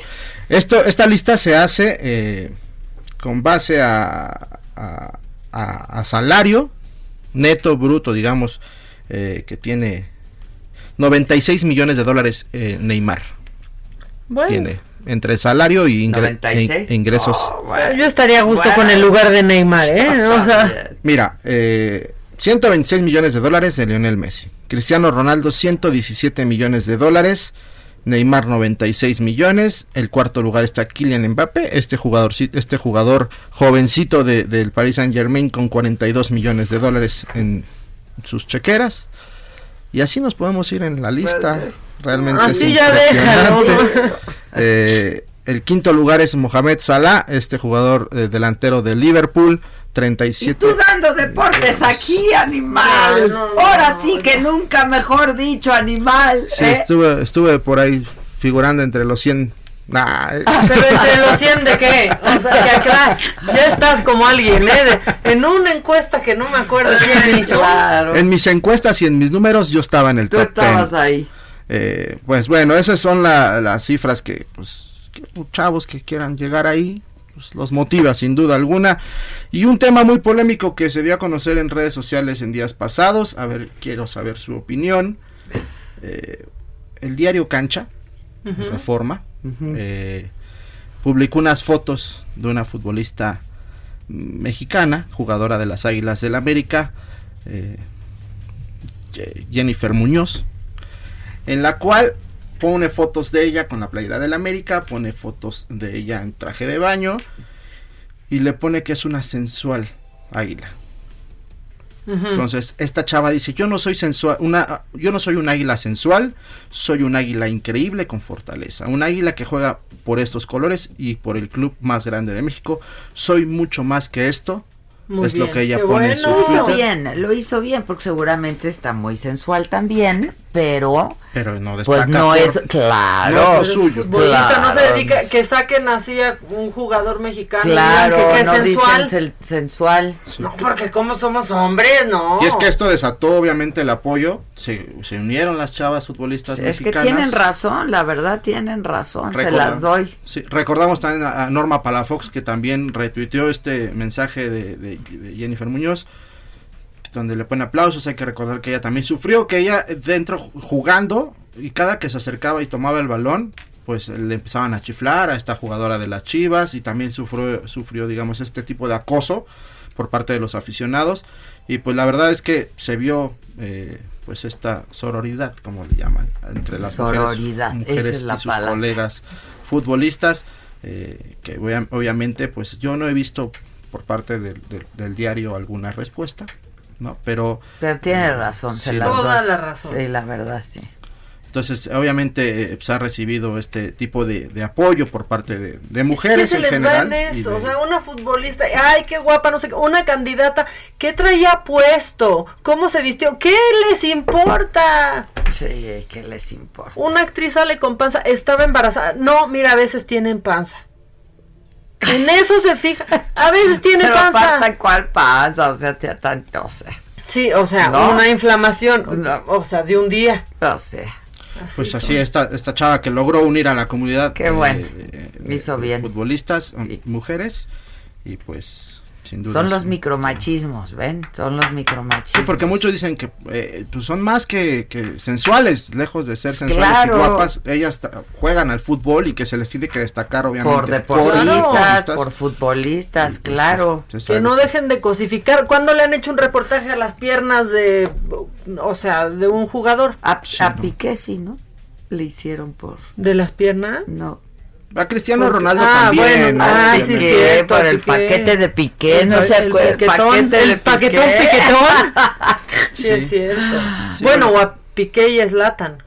Esto esta lista se hace eh, con base a, a, salario neto bruto, digamos, eh, que tiene 96 millones de dólares eh, Neymar. Tiene entre salario y e ingresos. Oh, Yo estaría a gusto con el lugar de Neymar, ¿eh? O sea... Mira, eh, 126 millones de dólares de Lionel Messi. Cristiano Ronaldo 117 millones de dólares. Neymar 96 millones. El cuarto lugar está Kylian Mbappé, este jugador, este jugador jovencito de, del Paris Saint Germain con 42 millones de dólares en sus chequeras. Y así nos podemos ir en la lista. Realmente así ya déjalo. Eh, el quinto lugar es Mohamed Salah, este jugador eh, delantero de Liverpool 37. Y tú dando deportes aquí, animal. Ahora sí que nunca mejor dicho, animal. Sí, ¿eh? estuve, estuve por ahí figurando entre los 100. Eh. Pero entre los 100 de qué? O sea, ya, ya estás como alguien, ¿eh? en una encuesta que no me acuerdo quién claro. En mis encuestas y en mis números yo estaba en el tú estabas ahí. Eh, pues bueno, esas son las cifras que, pues, que, chavos que quieran llegar ahí, pues, los motiva sin duda alguna. Y un tema muy polémico que se dio a conocer en redes sociales en días pasados, a ver, quiero saber su opinión. Eh, el diario Cancha, Reforma, eh, publicó unas fotos de una futbolista mexicana, jugadora de las Águilas del América, eh, Jennifer Muñoz, en la cual pone fotos de ella con la playera del América, pone fotos de ella en traje de baño y le pone que es una sensual águila. Entonces, esta chava dice, "Yo no soy sensual, una yo no soy un águila sensual, soy un águila increíble con fortaleza, un águila que juega por estos colores y por el club más grande de México. Soy mucho más que esto." Es lo que ella pone en su Lo hizo bien, lo hizo bien porque seguramente está muy sensual también, pero pero no pues no es claro no es lo suyo no se dedica que saquen así a un jugador mexicano claro que, no sensual. dicen sensual. No porque como somos hombres no y es que esto desató obviamente el apoyo. Se, unieron las chavas futbolistas es que tienen razón la verdad tienen razón se las doy. Sí, recordamos también a, Norma Palafox que también retuiteó este mensaje de, de Jennifer Muñoz donde le pone aplausos, hay que recordar que ella también sufrió, que ella dentro jugando y cada que se acercaba y tomaba el balón, pues le empezaban a chiflar a esta jugadora de las Chivas y también sufrió, sufrió digamos, este tipo de acoso por parte de los aficionados y pues la verdad es que se vio eh, pues esta sororidad, como le llaman, entre las mujeres, y sus colegas futbolistas, eh, que obviamente pues yo no he visto por parte del diario alguna respuesta, ¿no? Pero... Pero tiene razón, se la Toda la razón. Sí, la verdad, sí. Entonces, obviamente, eh, pues, ha recibido este tipo de, apoyo por parte de, mujeres ¿Qué se les general. Va en eso? O sea, una futbolista, ay, qué guapa, no sé qué, una candidata, ¿qué traía puesto? ¿Cómo se vistió? ¿Qué les importa? Sí, ¿qué les importa? Una actriz sale con panza, estaba embarazada. No, mira, a veces tienen panza. En eso se fija. A veces tiene Pero panza. Aparte, ¿cuál panza? O sea, te tanto, o sea. Sí, o sea, una inflamación, o sea, de un día. O sea. pues así, esta, esta chava que logró unir a la comunidad Qué bueno. Hizo bien. futbolistas, mujeres, y pues son los micromachismos, ¿ven? Son los micromachismos. Sí, porque muchos dicen que eh, pues son más que, sensuales, lejos de ser sensuales y guapas. Ellas juegan al fútbol y que se les tiene que destacar, obviamente. Por deportistas, por, futbolistas, claro. que no dejen de cosificar. ¿Cuándo le han hecho un reportaje a las piernas de, o sea, de un jugador? A, Piqué sí, ¿no? Le hicieron por... ¿De las piernas? No. A Cristiano Ronaldo ah, también. Bueno, ah, sí, sí, por el paquete de Piqué, no se acuerda. El, paquete el paquetón piquetón. sí, es cierto. bueno, o a Piqué y Slatan.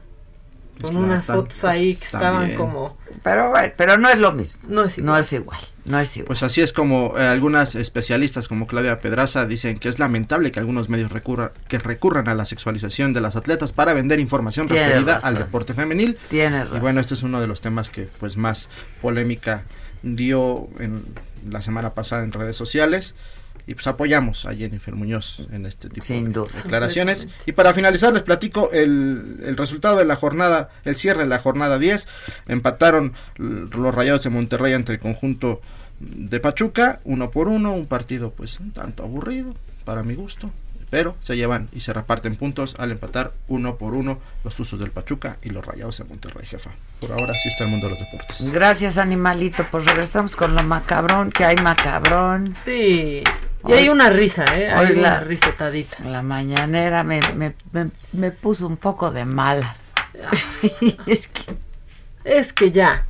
Con unas fotos ahí que estaban como... Pero bueno, pero no es lo mismo. No es igual. No es igual. No es igual. Pues así es como eh, algunas especialistas como Claudia Pedraza dicen que es lamentable que algunos medios recurran, que recurran a la sexualización de las atletas para vender información Tiene referida razón. al deporte femenil. Tiene Y razón. bueno, este es uno de los temas que pues más polémica dio en la semana pasada en redes sociales. Y pues apoyamos a Jennifer Muñoz en este tipo Sin de duda. declaraciones. Y para finalizar les platico el, el resultado de la jornada, el cierre de la jornada 10. Empataron los Rayados de Monterrey ante el conjunto de Pachuca, uno por uno, un partido pues un tanto aburrido para mi gusto. Pero se llevan y se reparten puntos al empatar uno por uno los usos del Pachuca y los Rayados de Monterrey, jefa. Por ahora sí está el mundo de los deportes. Gracias, animalito. Pues regresamos con lo macabrón, que hay macabrón. Sí. Y Hoy- hay una risa, ¿eh? Hay hoy una la- risetadita. La mañanera me, me, me, me puso un poco de malas. es que Es que ya.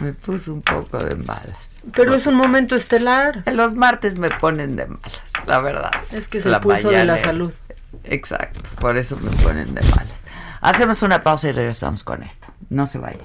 me puso un poco de malas. Pero es un momento estelar. Los martes me ponen de malas, la verdad. Es que es el pulso de la salud. Exacto, por eso me ponen de malas. Hacemos una pausa y regresamos con esto. No se vayan.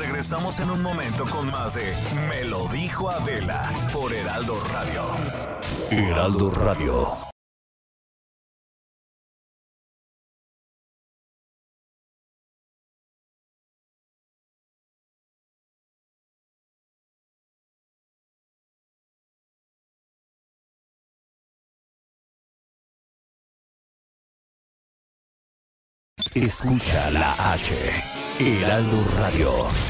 Regresamos en un momento con más de Me lo dijo Adela por Heraldo Radio. Heraldo Radio. Escucha la H. Heraldo Radio.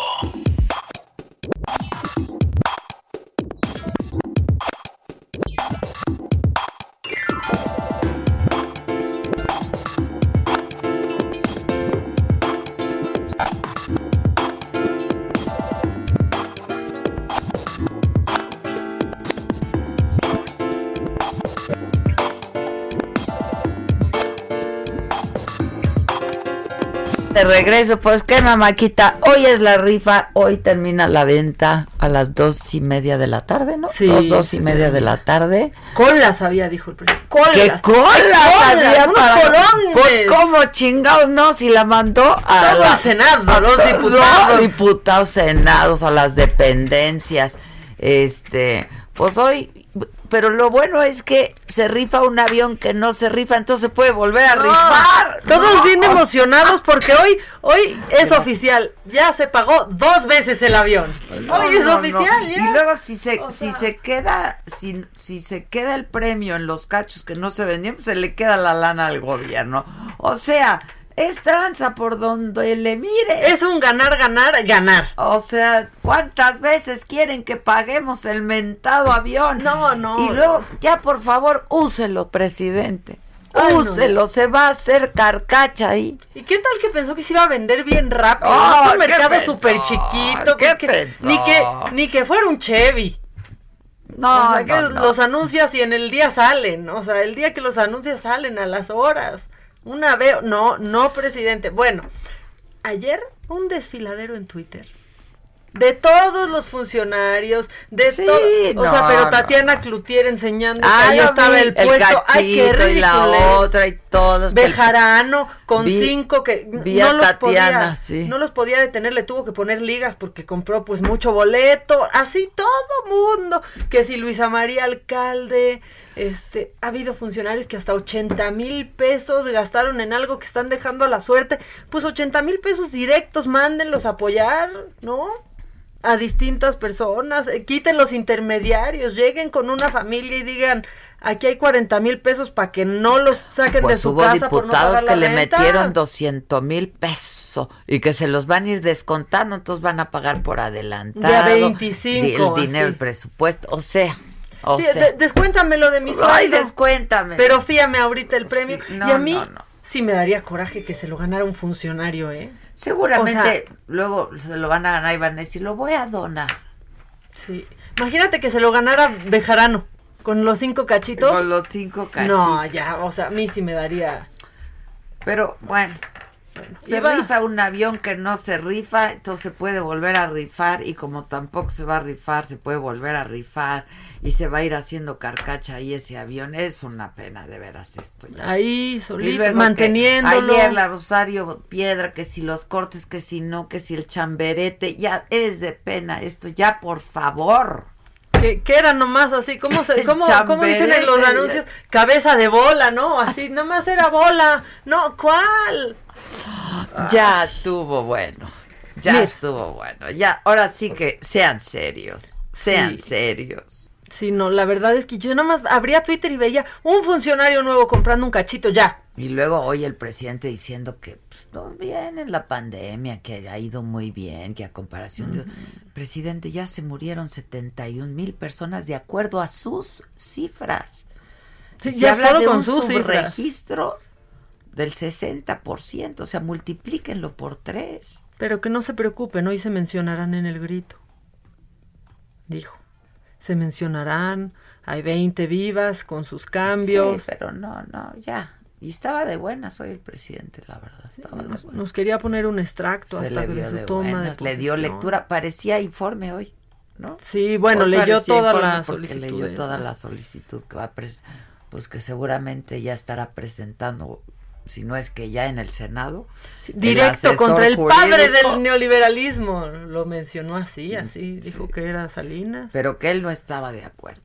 Regreso, pues qué mamaquita. Hoy es la rifa, hoy termina la venta a las dos y media de la tarde, ¿no? Sí. Dos, dos y media de la tarde. Colas había, dijo el presidente. Colas. ¿Qué colas había unos para- colones. Pues cómo chingados no, si la mandó a Todo la- el Senado, a los diputados. diputados, senados, a las dependencias. Este, pues hoy, pero lo bueno es que se rifa un avión que no se rifa, entonces se puede volver a No, rifar. Todos No. bien emocionados porque hoy, hoy es oficial. Ya se pagó dos veces el avión. No, hoy es oficial. ya. Y luego si se, O si sea- se queda, si, si se queda el premio en los cachos que no se vendían, pues se le queda la lana al gobierno. O sea, es tranza por donde le mires. Es un ganar, ganar, ganar. O sea, ¿cuántas veces quieren que paguemos el mentado avión? No, no. Y luego, ya por favor, úselo, presidente. Ay, no. úselo, se va a hacer carcacha ahí. ¿Y qué tal que pensó que se iba a vender bien rápido? Oh, es un ¿qué mercado súper chiquito. ¿Qué que- pensó? Ni que, ni que fuera un Chevy. No, o sea, que no, no. los anuncias y en el día salen. O sea, el día que los anuncias salen a las horas. Una veo. No, no, presidente. Bueno, ayer un desfiladero en Twitter. De todos los funcionarios, de Sí, todo. O sea, no, pero no, Tatiana Cloutier enseñando Ah, que ahí estaba vi el puesto. Ay, qué y la ridiculez. otra y el- Bejarano con Vi- cinco que vi no a los Tatiana, podía, sí. no los podía detener, le tuvo que poner ligas porque compró pues mucho boleto, así todo mundo, que si Luisa María Alcalde, Este, ha habido funcionarios que hasta 80 mil pesos gastaron en algo que están dejando a la suerte. Pues 80 mil pesos directos, mándenlos a apoyar, ¿no? A distintas personas, eh, quiten los intermediarios, lleguen con una familia y digan, aquí hay 40 mil pesos para que no los saquen pues de su hubo casa por no diputados la que le renta. metieron 200 mil pesos y que se los van a ir descontando, entonces van a pagar por adelantado. De a 25, El dinero, así. el presupuesto, o sea, o Sí, sea. de- descuéntamelo de mi Ay, sueldo. descuéntame. Pero fíame ahorita el premio. Sí, no, y a mí no, no. sí me daría coraje que se lo ganara un funcionario, ¿eh? Seguramente O sea, luego se lo van a ganar y van a decir, lo voy a donar. sí. Imagínate que se lo ganara Bejarano con los cinco cachitos. Con los cinco cachitos. No, ya, o sea, a mí sí me daría. Pero bueno, se iba- rifa un avión que no se rifa, entonces se puede volver a rifar y como tampoco se va a rifar, se puede volver a rifar y se va a ir haciendo carcacha ahí ese avión. Es una pena de veras esto ya. Ahí, solito, manteniéndolo. Ayer la Rosario Piedra, que si los cortes, que si no, que si el chamberete, ya es de pena esto, ya por favor. Que, que era nomás así, ¿cómo, se, cómo, cómo dicen en los anuncios? Cabeza de bola, ¿no? Así, nomás era bola. No, ¿cuál? Ya estuvo bueno. Ya Mira. estuvo bueno. Ya, ahora sí que sean serios. Sean Sí. serios. Sí, no, la verdad es que yo nomás abría Twitter y veía un funcionario nuevo comprando un cachito, ya. Y luego hoy el presidente diciendo que pues, todo bien en la pandemia, que ha ido muy bien, que a comparación de... Presidente, ya se murieron 71 mil personas de acuerdo a sus cifras. Sí, se ya habla de con un sus cifras. Del 60%, o sea, multiplíquenlo por tres. Pero que no se preocupen, hoy se mencionarán en el grito. Dijo. Se mencionarán, hay 20 vivas con sus cambios. Sí, pero no, no, ya. Y estaba de buenas hoy el presidente, la verdad. Estaba de Nos, buenas. nos quería poner un extracto Se hasta de su de toma buenas, de le dio lectura, parecía informe hoy, ¿no? Sí, bueno, Hoy leyó toda la solicitud. leyó toda la solicitud que va a pues que seguramente ya estará presentando, si no es que ya en el Senado. Directo contra el padre del neoliberalismo. Lo mencionó así, así. Dijo que era Salinas. Pero que él no estaba de acuerdo.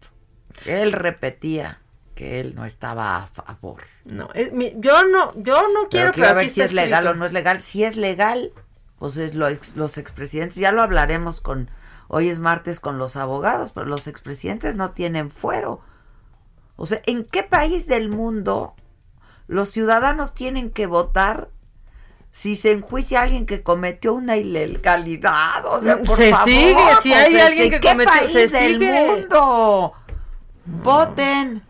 Él repetía que él no estaba a favor. No, es mi- yo no, yo no quiero Pero a ver si es legal o no es legal. Si es legal, pues es lo ex- los expresidentes, ya lo hablaremos con, hoy es martes con los abogados, pero los expresidentes no tienen fuero. O sea, ¿en qué país del mundo los ciudadanos tienen que votar si se enjuicia a alguien que cometió una ilegalidad? O sea, por Se favor, sigue, si pues, hay ¿en alguien que qué cometió- país se del sigue. mundo? Voten.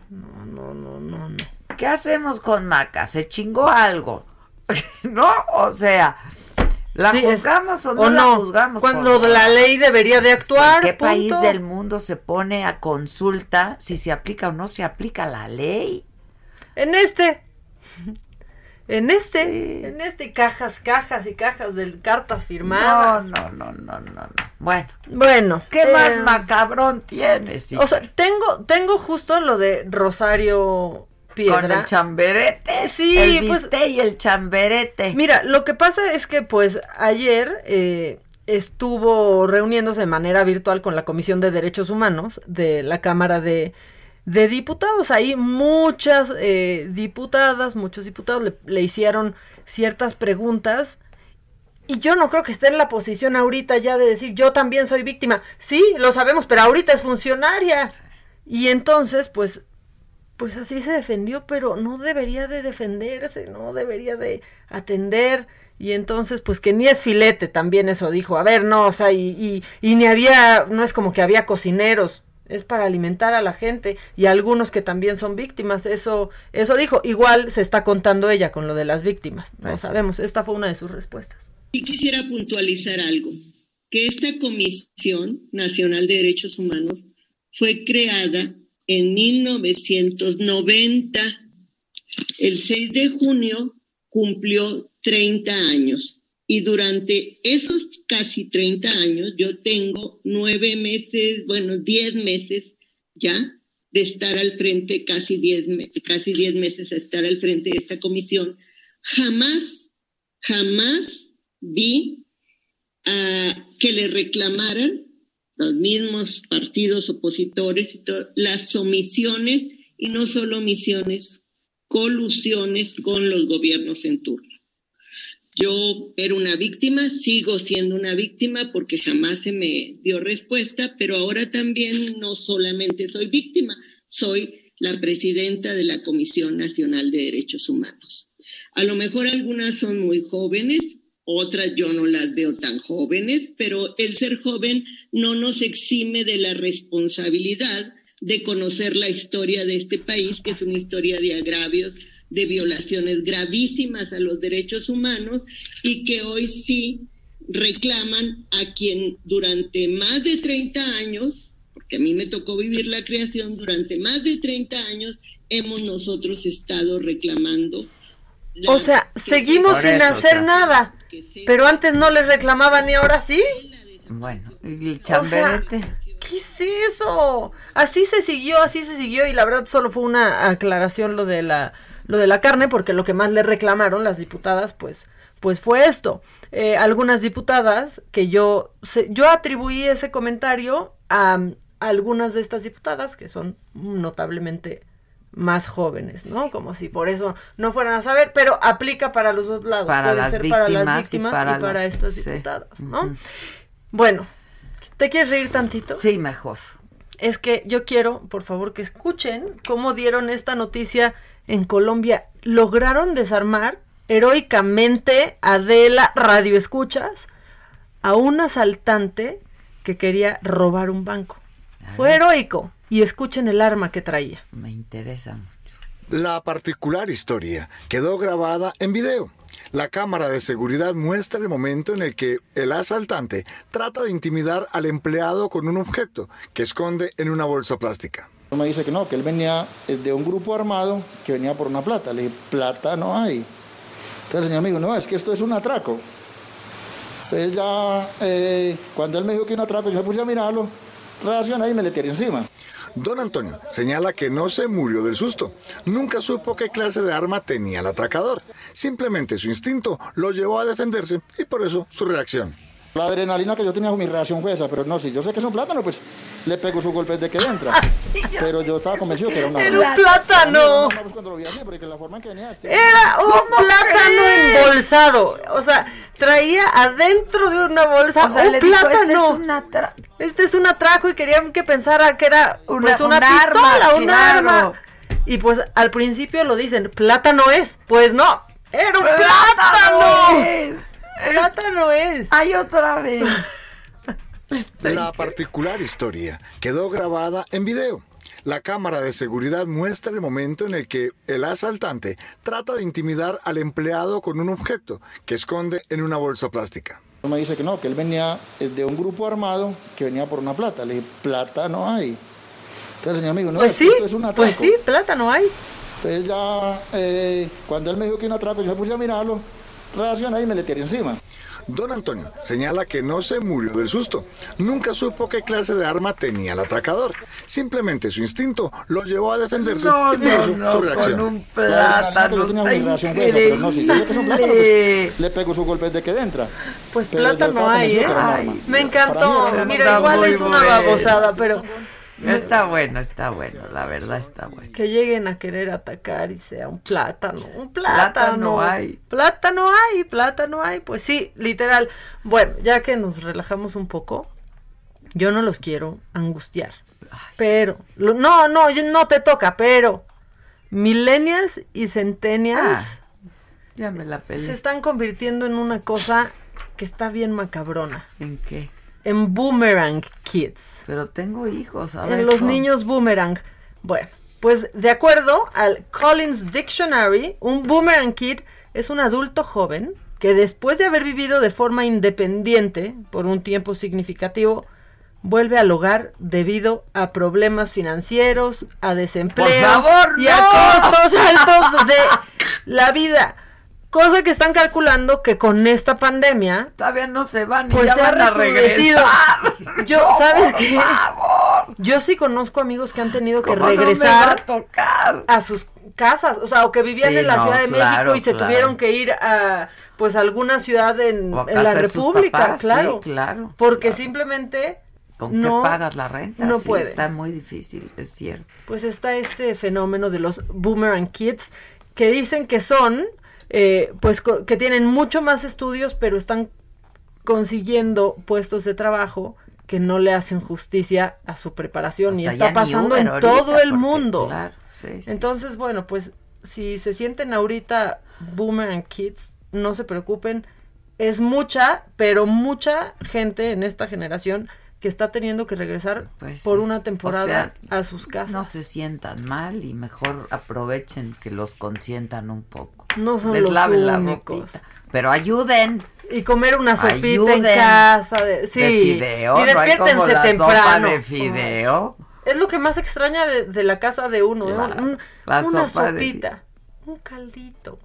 ¿Qué hacemos con Maca? ¿Se chingó algo? ¿No? O sea, ¿la Sí, es- juzgamos o no, o la no, juzgamos? cuando Por la ley debería de actuar, ¿En qué punto. país del mundo se pone a consulta si se aplica o no se aplica la ley? En este. En este, en este cajas, cajas y cajas de cartas firmadas. no, no, no, no, no. Bueno, Bueno, ¿qué eh, más macabrón tienes? O sea, tengo, tengo justo lo de Rosario Piedra. Con el chamberete. Sí, el pues- y el chamberete. Mira, lo que pasa es que pues ayer eh, estuvo reuniéndose de manera virtual con la Comisión de Derechos Humanos de la Cámara de, de Diputados. Ahí muchas eh, diputadas, muchos diputados le, hicieron ciertas preguntas. Y yo no creo que esté en la posición ahorita ya de decir yo también soy víctima. Sí, lo sabemos, pero ahorita es funcionaria. Y entonces, pues, pues así se defendió, pero no debería de defenderse, no debería de atender. Y entonces, pues que ni es filete, también eso dijo. A ver, no, o sea, y, y, y ni había, no es como que había cocineros, es para alimentar a la gente y a algunos que también son víctimas. Eso, eso dijo. Igual se está contando ella con lo de las víctimas. No sabemos, esta fue una de sus respuestas. Y quisiera puntualizar algo, que esta Comisión Nacional de Derechos Humanos fue creada en 1990. El 6 de junio cumplió 30 años y durante esos casi 30 años yo tengo nueve meses, bueno, 10 meses ya de estar al frente, casi 10, me- casi 10 meses de estar al frente de esta comisión. Jamás, jamás vi ah, que le reclamaran los mismos partidos opositores y las omisiones y no solo omisiones, colusiones con los gobiernos en turno. Yo era una víctima, sigo siendo una víctima porque jamás se me dio respuesta, pero ahora también no solamente soy víctima, soy la presidenta de la Comisión Nacional de Derechos Humanos. A lo mejor algunas son muy jóvenes, otras yo no las veo tan jóvenes, pero el ser joven no nos exime de la responsabilidad de conocer la historia de este país, que es una historia de agravios, de violaciones gravísimas a los derechos humanos y que hoy sí reclaman a quien durante más de 30 años, porque a mí me tocó vivir la creación, durante más de 30 años hemos nosotros estado reclamando. O sea, seguimos sin hacer nada, pero antes no les reclamaban y ahora sí. Bueno, el chamberete. ¿Qué es eso? Así se siguió, así se siguió y la verdad solo fue una aclaración lo de la lo de la carne porque lo que más le reclamaron las diputadas pues pues fue esto. Eh, algunas diputadas que yo yo atribuí ese comentario a, algunas de estas diputadas que son notablemente más jóvenes, ¿no? Como si por eso no fueran a saber, pero aplica para los dos lados. Para Puede las ser víctimas para las víctimas y para, estas diputadas, ¿no? Bueno, ¿Te quieres reír tantito? Sí, mejor. Es que yo quiero, por favor, que escuchen cómo dieron esta noticia en Colombia. Lograron desarmar heroicamente Adela Radio Escuchas a un asaltante que quería robar un banco. Fue heroico. Y escuchen el arma que traía. Me interesa mucho. La particular historia quedó grabada en video. La cámara de seguridad muestra el momento en el que el asaltante trata de intimidar al empleado con un objeto que esconde en una bolsa plástica. Me dice que no, que él venía eh, de un grupo armado que venía por una plata. Le dije, plata no hay. Entonces el señor me dijo, no, es que esto es un atraco. Entonces ya, eh, cuando él me dijo que un atraco, yo me puse a mirarlo, reaccioné y me le tiré encima. Don Antonio señala que no se murió del susto. Nunca supo qué clase de arma tenía el atracador. Simplemente su instinto lo llevó a defenderse y por eso su reacción. La adrenalina que yo tenía con mi reacción fue esa, pero no, si yo sé que es un plátano, pues le pego su golpe de que entra. pero yo estaba convencido que era una Era un plátano. Era un plátano embolsado. O sea, traía adentro de una bolsa o sea, un le plátano. Dijo, este es un atraco. Este es un atraco y querían que pensara que era una, pues, una un pistola, arma, un claro. arma. Y pues al principio lo dicen, plátano es. Pues no, era un plátano. plátano es. Plátano es. Hay otra vez. La particular historia quedó grabada en video. La cámara de seguridad muestra el momento en el que el asaltante trata de intimidar al empleado con un objeto que esconde en una bolsa plástica. Me dice que no, que él venía eh, de un grupo armado que venía por una plata. Le dije, plata no hay. Entonces el señor me dijo, no, pues es sí, esto es un atraco. pues sí, plátano hay. Entonces ya, eh, cuando él me dijo que un atraco, yo me puse a mirarlo, reaccioné y me le tiré encima. Don Antonio señala que no se murió del susto. Nunca supo qué clase de arma tenía el atracador. Simplemente su instinto lo llevó a defenderse No, y no, no, su reacción. con un plátano. Está no, si pues le pego su golpe de que entra. Pues plátano hay, ¿eh? Ay, me encantó. Mira, igual es una babosada, pero Está bueno, está bueno, la verdad está bueno. que lleguen a querer atacar y sea un plátano. Un Plátano plátano. hay. Plátano hay, plátano hay. Pues sí, literal. Bueno, ya que nos relajamos un poco, yo no los quiero angustiar. Pero, lo- no, no, no te toca, pero millennials y centennials Ah, ya me la peleé. se están convirtiendo en una cosa que está bien macabrona. ¿En qué? En boomerang kids. Pero tengo hijos, a ver. En los niños boomerang. Bueno, pues de acuerdo al Collins Dictionary, un boomerang kid es un adulto joven que después de haber vivido de forma independiente por un tiempo significativo, vuelve al hogar debido a problemas financieros, a desempleo Por favor, y a costos altos de la vida. Cosa que están calculando que con esta pandemia Todavía no se van y pues ya van a regresar. Yo, No, ¿sabes por qué? favor. Yo sí conozco amigos que han tenido que ¿Cómo no regresar a tocar? a sus casas, o sea, o que vivían Sí, en la no, Ciudad de claro, México y se claro. tuvieron que ir a pues a alguna ciudad en, en la República, papás, sí, claro. claro, Porque simplemente ¿Con no, qué pagas la renta? No Sí, pueden. Está muy difícil, es cierto. Pues está este fenómeno de los boomerang kids que dicen que son, eh, pues que tienen mucho más estudios, pero están consiguiendo puestos de trabajo que no le hacen justicia a su preparación O y sea, está pasando en ahorita, todo el porque, mundo. claro, sí, sí, Entonces, bueno, pues si se sienten ahorita boomerang kids, no se preocupen. Es mucha, pero mucha gente en esta generación que está teniendo que regresar Pues por una O temporada sea, a sus casas. No se sientan mal y mejor aprovechen que los consientan un poco. No son Les los laven la únicos. ropita. Pero ayuden. Y comer una sopita en casa. De, sí. De fideo, y no hay como despiértense la temprano. sopa de fideo. Es lo que más extraña de, de la casa de uno. ¿no? Un- la una sopa de sopita. Un caldito.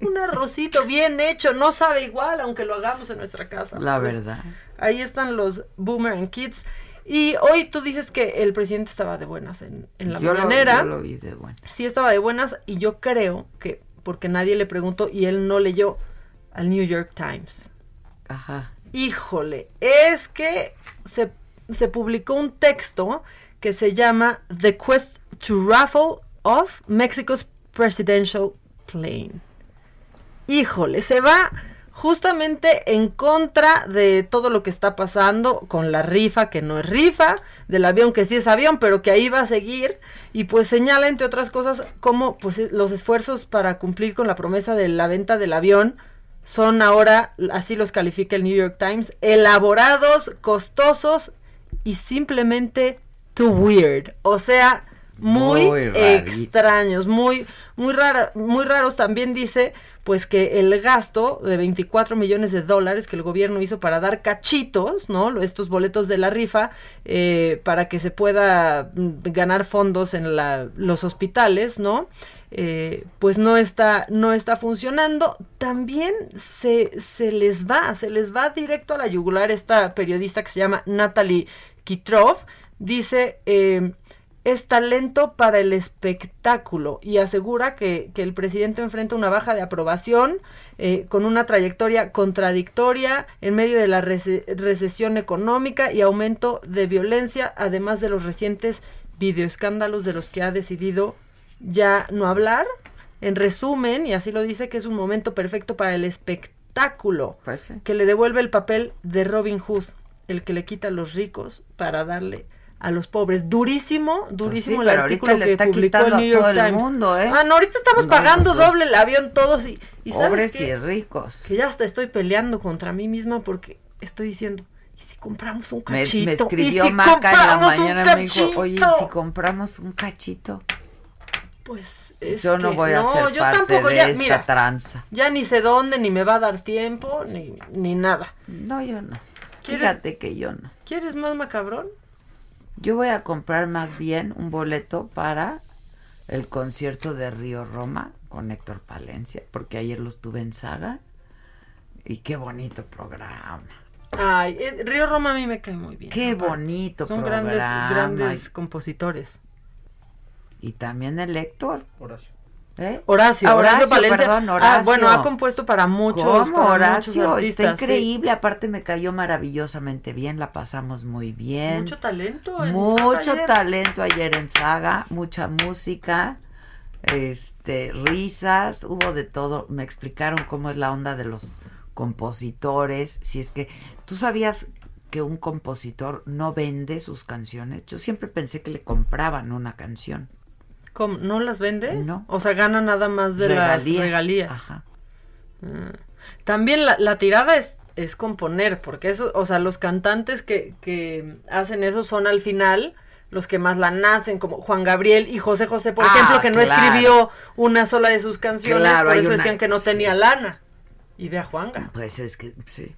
un arrocito bien hecho. No sabe igual, aunque lo hagamos en nuestra casa. La Pues, verdad. Ahí están los Boomerang Kids. Y hoy tú dices que el presidente estaba de buenas en, en la Yo lo- mañanera. yo lo vi de buenas. Sí estaba de buenas y yo creo que porque nadie le preguntó y él no leyó al New York Times. Ajá. Híjole, es que se, se publicó un texto que se llama The Quest to Raffle of Mexico's Presidential Plane. Híjole, se va justamente en contra de todo lo que está pasando con la rifa que no es rifa, del avión que sí es avión, pero que ahí va a seguir y pues señala entre otras cosas cómo pues los esfuerzos para cumplir con la promesa de la venta del avión son ahora, así los califica el New York Times, elaborados, costosos y simplemente too weird. O sea, muy, Muy extraños, muy, muy, rara, muy raros. También dice, pues que el gasto de 24 millones de dólares que el gobierno hizo para dar cachitos, ¿no? Estos boletos de la rifa, eh, para que se pueda mm, ganar fondos en la, los hospitales, ¿no? Eh, pues no está, no está funcionando. También se, se les va, se les va directo a la yugular esta periodista que se llama Natalie Kitrov. Dice, eh, es talento para el espectáculo y asegura que, que el presidente enfrenta una baja de aprobación eh, con una trayectoria contradictoria en medio de la rece- recesión económica y aumento de violencia, además de los recientes videoescándalos de los que ha decidido ya no hablar. En resumen, y así lo dice, que es un momento perfecto para el espectáculo, Pues sí. que le devuelve el papel de Robin Hood, el que le quita a los ricos para darle a los pobres. Durísimo, durísimo Pues sí, el artículo que está publicó el New York todo el Times. mundo, ¿eh? Ah, no, ahorita estamos No, pagando pues sí. doble el avión todos y, y ¿sabes Pobres qué? y ricos. Que ya hasta estoy peleando contra mí misma porque estoy diciendo, ¿y si compramos un Me, cachito? me ¿Y escribió si Maca en la mañana, me dijo, cachito?" oye, si compramos un cachito. Pues es yo no que- voy a no, ser yo parte tampoco, de ya, esta mira, tranza. Ya ni sé dónde, ni me va a dar tiempo, ni, ni nada. No, yo no. ¿Quieres- Fíjate que yo no. ¿Quieres más macabrón? Yo voy a comprar más bien un boleto para el concierto de Río Roma con Héctor Palencia, porque ayer lo estuve en Saga y qué bonito programa. Ay, eh, Río Roma a mí me cae muy bien. Qué bonito Son programa. grandes, grandes compositores. Y también el Héctor. Horacio. ¿Eh? Horacio, Ah, Horacio, Horacio, perdón, Ah, Horacio. bueno, ha compuesto para muchos, ¿Cómo, para Horacio? muchos artistas, Está sí. increíble. Aparte me cayó maravillosamente bien, la pasamos muy bien. Mucho talento. en Mucho ayer. talento ayer en Saga, mucha música, este, risas, hubo de todo. Me explicaron cómo es la onda de los compositores, si es que tú sabías que un compositor no vende sus canciones. Yo siempre pensé que le compraban una canción. ¿Cómo? ¿No las vende? No. O sea, gana nada más de Regalías. las regalías. Ajá. Mm. También la, la tirada es, es componer, porque eso, o sea, los cantantes que, que hacen eso son al final los que más la nacen, como Juan Gabriel y José José, por Ah, ejemplo, que no claro. escribió una sola de sus canciones, Claro, por eso una- decían que no sí. tenía lana. Y ve a Juanga. Pues es que, sí,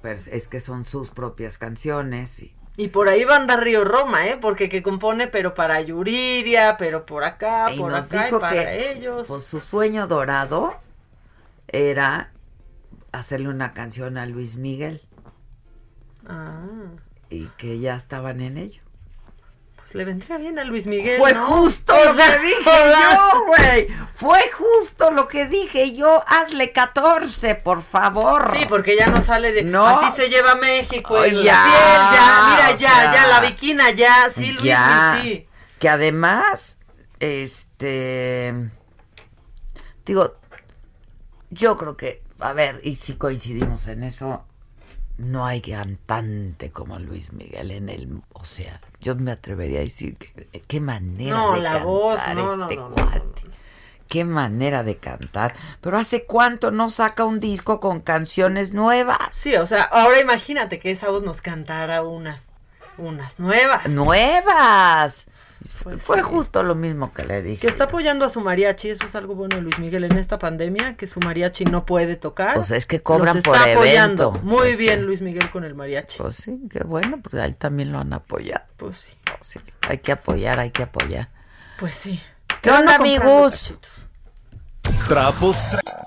pues es que son sus propias canciones y Y por ahí va a andar Río Roma, ¿eh? Porque que compone, pero para Yuriria, pero por acá, Y por nos acá, y para que ellos. pues, su sueño dorado era hacerle una canción a Luis Miguel Ah, y que ya estaban en ello. Le vendría bien a Luis Miguel. Fue ¿no? justo O lo sea, que dije yo, güey. Fue justo lo que dije yo. Hazle 14, por favor. Sí, porque ya no sale de. No. Así se lleva México. En la ya, piel, ya. o ya, sea, ya, la viquina ya, sí, Luis, ya, sí. Que además, este, digo, yo creo que, a ver, y si coincidimos en eso, no hay cantante como Luis Miguel en el, o sea, yo me atrevería a decir que qué manera No, de la cantar voz, no, no, este no, cuate. Qué manera de cantar. Pero hace cuánto no saca un disco con canciones nuevas. Sí, o sea, ahora imagínate que esa voz nos cantara unas, unas nuevas. Nuevas. Fue, Pues fue sí. justo lo mismo que le dije. Que está apoyando a su mariachi, eso es algo bueno de Luis Miguel en esta pandemia, que su mariachi no puede tocar. Pues es que cobran Los por está apoyando. evento. Muy Pues bien sí. Luis Miguel con el mariachi. Pues sí, qué bueno, porque ahí también lo han apoyado. Pues sí. Sí, hay que apoyar, hay que apoyar. Pues sí. ¿Qué onda, amigos? Trapos,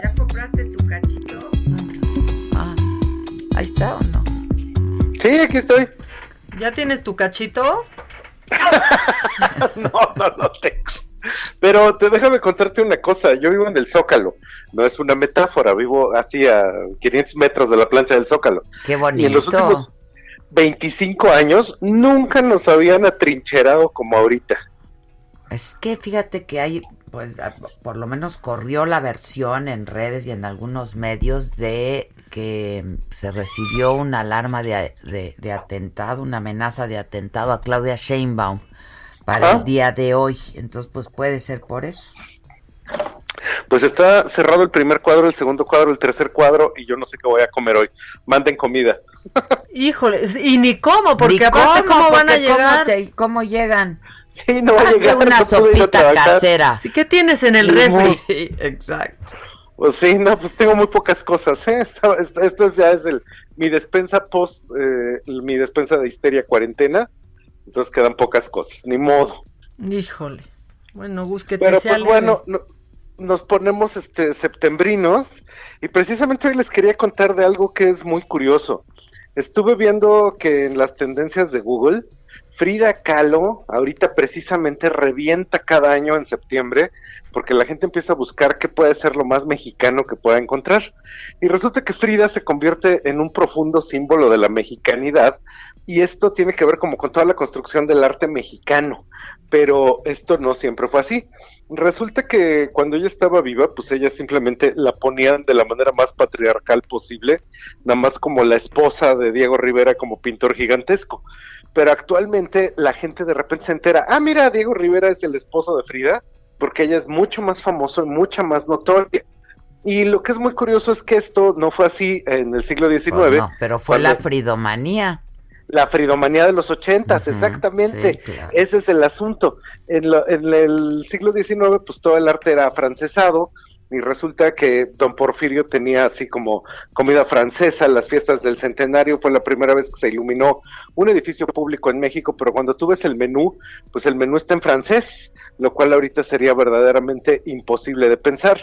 ¿Ya compraste tu cachito? Ah, ahí está o no. Sí, aquí estoy. ¿Ya tienes tu cachito? No, no, no tengo. Pero te déjame contarte una cosa. Yo vivo en el Zócalo. No es una metáfora. Vivo así a 500 metros de la plancha del Zócalo. Qué Y en bonito. los últimos 25 años nunca nos habían atrincherado como ahorita. Es que fíjate que hay, pues a- por lo menos corrió la versión en redes y en algunos medios de que se recibió una alarma de, de- de atentado, una amenaza de atentado a Claudia Sheinbaum para Ah. el día de hoy. Entonces, pues puede ser por eso. Pues está cerrado el primer cuadro, el segundo cuadro, el tercer cuadro y yo no sé qué voy a comer hoy. Manden comida. Híjole, y ni cómo, porque Ni aparte, ¿cómo, van a ¿cómo llegar? te- ¿Cómo llegan? Sí, no va a llegar. una no sopita trabajar. casera. Sí, ¿Qué tienes en el refri? Sí, exacto. Pues sí, no, pues tengo muy pocas cosas, ¿eh? Esto ya es el, mi despensa post, eh, mi despensa de histeria cuarentena, entonces quedan pocas cosas, ni modo. Híjole. Bueno, Gus, que te Pero pues bueno, no- nos ponemos este septembrinos y precisamente hoy les quería contar de algo que es muy curioso. Estuve viendo que en las tendencias de Google, Frida Kahlo ahorita precisamente revienta cada año en septiembre porque la gente empieza a buscar qué puede ser lo más mexicano que pueda encontrar. Y resulta que Frida se convierte en un profundo símbolo de la mexicanidad y esto tiene que ver como con toda la construcción del arte mexicano, pero esto no siempre fue así. Resulta que cuando ella estaba viva, pues ella simplemente la ponían de la manera más patriarcal posible, nada más como la esposa de Diego Rivera como pintor gigantesco. Pero actualmente la gente de repente se entera, ah, mira, Diego Rivera es el esposo de Frida, porque ella es mucho más famoso y mucha más notoria. Y lo que es muy curioso es que esto no fue así en el siglo XIX. Pues no, pero fue la fridomanía. la fridomanía de los ochentas, exactamente. sí, claro. Ese es el asunto. En, lo- en el siglo XIX, pues todo el arte era francesado y resulta que don Porfirio tenía así como comida francesa. Las fiestas del centenario fue la primera vez que se iluminó un edificio público en México, pero cuando tú ves el menú, pues el menú está en francés, lo cual ahorita sería verdaderamente imposible de pensar.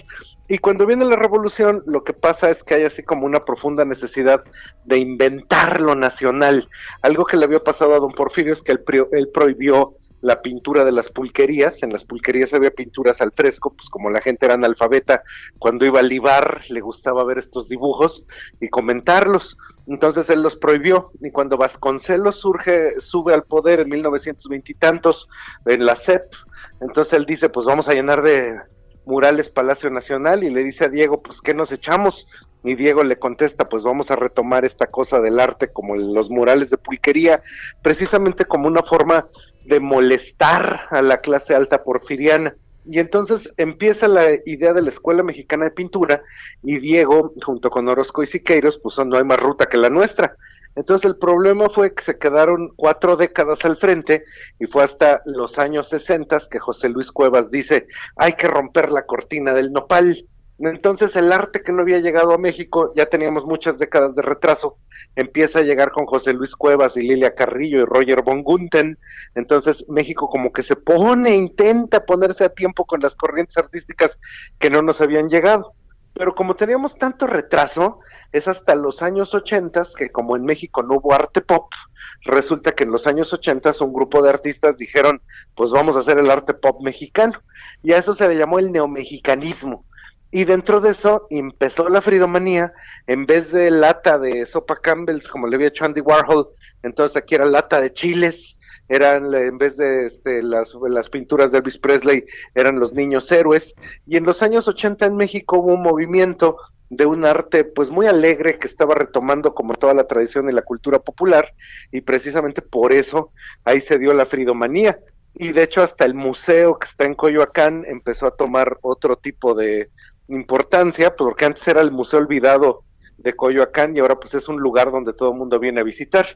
Y cuando viene la revolución, lo que pasa es que hay así como una profunda necesidad de inventar lo nacional. Algo que le había pasado a don Porfirio es que él, pri- él prohibió la pintura de las pulquerías. En las pulquerías había pinturas al fresco, pues como la gente era analfabeta, cuando iba a libar le gustaba ver estos dibujos y comentarlos. Entonces él los prohibió. Y cuando Vasconcelos surge, sube al poder en 1920 y tantos en la CEP, entonces él dice, pues vamos a llenar de murales Palacio Nacional y le dice a Diego, pues ¿qué nos echamos? Y Diego le contesta, pues vamos a retomar esta cosa del arte como los murales de pulquería, precisamente como una forma de molestar a la clase alta porfiriana. Y entonces empieza la idea de la Escuela Mexicana de Pintura y Diego, junto con Orozco y Siqueiros, pues no hay más ruta que la nuestra. Entonces el problema fue que se quedaron cuatro décadas al frente y fue hasta los años 60 que José Luis Cuevas dice, hay que romper la cortina del nopal. Entonces el arte que no había llegado a México, ya teníamos muchas décadas de retraso, empieza a llegar con José Luis Cuevas y Lilia Carrillo y Roger von Gunten. Entonces México como que se pone, intenta ponerse a tiempo con las corrientes artísticas que no nos habían llegado. Pero como teníamos tanto retraso, es hasta los años 80 que como en México no hubo arte pop, resulta que en los años 80 un grupo de artistas dijeron, pues vamos a hacer el arte pop mexicano. Y a eso se le llamó el neomexicanismo. Y dentro de eso empezó la fridomanía, en vez de lata de sopa Campbell's, como le había hecho Andy Warhol, entonces aquí era lata de chiles, eran en vez de este, las, las pinturas de Elvis Presley, eran los niños héroes. Y en los años 80 en México hubo un movimiento de un arte pues muy alegre que estaba retomando como toda la tradición y la cultura popular y precisamente por eso ahí se dio la fridomanía y de hecho hasta el museo que está en Coyoacán empezó a tomar otro tipo de importancia porque antes era el museo olvidado de Coyoacán y ahora pues es un lugar donde todo el mundo viene a visitar.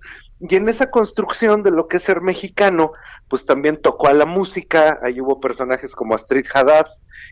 Y en esa construcción de lo que es ser mexicano, pues también tocó a la música, ahí hubo personajes como Astrid Haddad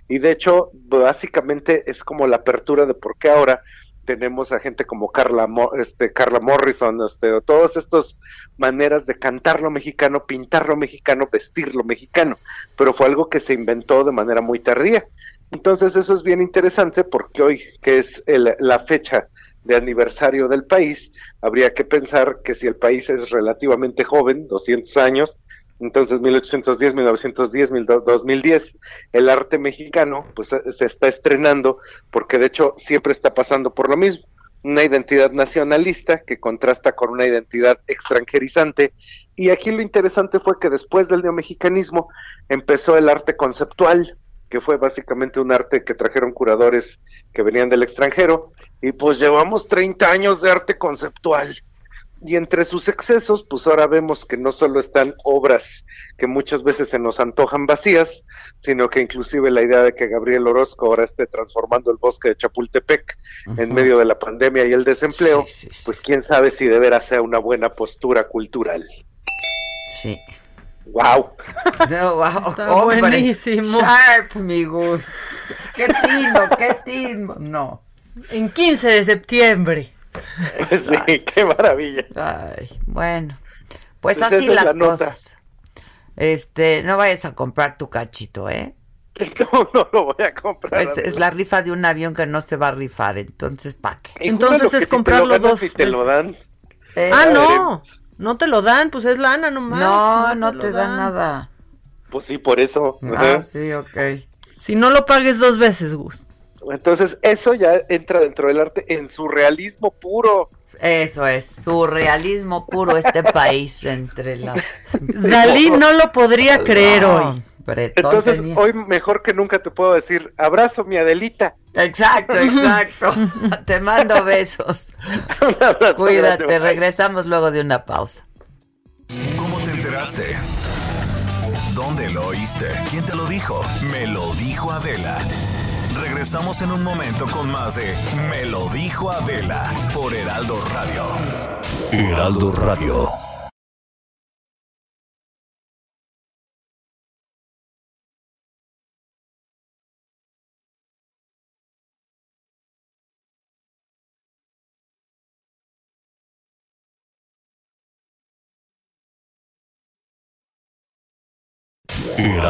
y de hecho básicamente es como la apertura de por qué ahora tenemos a gente como Carla, este, Carla Morrison, este, todas estas maneras de cantar lo mexicano, pintar lo mexicano, vestir lo mexicano, pero fue algo que se inventó de manera muy tardía. Entonces eso es bien interesante porque hoy, que es la fecha de aniversario del país, habría que pensar que si el país es relativamente joven, 200 años, entonces 1810, 1910, 2010, el arte mexicano pues se está estrenando porque de hecho siempre está pasando por lo mismo, una identidad nacionalista que contrasta con una identidad extranjerizante. Y aquí lo interesante fue que después del neomexicanismo empezó el arte conceptual, que fue básicamente un arte que trajeron curadores que venían del extranjero, y pues llevamos 30 años de arte conceptual. Y entre sus excesos, pues ahora vemos que no solo están obras que muchas veces se nos antojan vacías, sino que inclusive la idea de que Gabriel Orozco ahora esté transformando el bosque de Chapultepec en medio de la pandemia y el desempleo, pues quién sabe si de veras sea una buena postura cultural. Sí, Wow. wow. buenísimo. Sharp, mi Gus. Qué tino, qué tino. No. En 15 de septiembre. Sí, qué maravilla. Ay, bueno. Pues, así las cosas. Este, no vayas a comprar tu cachito, ¿eh? No, no lo voy a comprar. Es, la rifa de un avión que no se va a rifar, entonces ¿para qué? Entonces es comprarlo dos y te lo dan. Eh, ah, no. No te lo dan, pues es lana nomás. No, no, te, dan nada. Pues sí, por eso. Ah, sí, ok. Si no lo pagues dos veces, Gus. Entonces, eso ya entra dentro del arte en su realismo puro. Eso es, surrealismo puro este país entre la... Dalí no lo podría creer hoy. Entonces, hoy mejor que nunca te puedo decir, abrazo mi Adelita. Exacto, exacto. te mando besos. Cuídate, regresamos luego de una pausa. ¿Cómo te enteraste? ¿Dónde lo oíste? ¿Quién te lo dijo? Me lo dijo Adela. Regresamos en un momento con más de Me lo dijo Adela por Heraldo Radio. Heraldo Radio.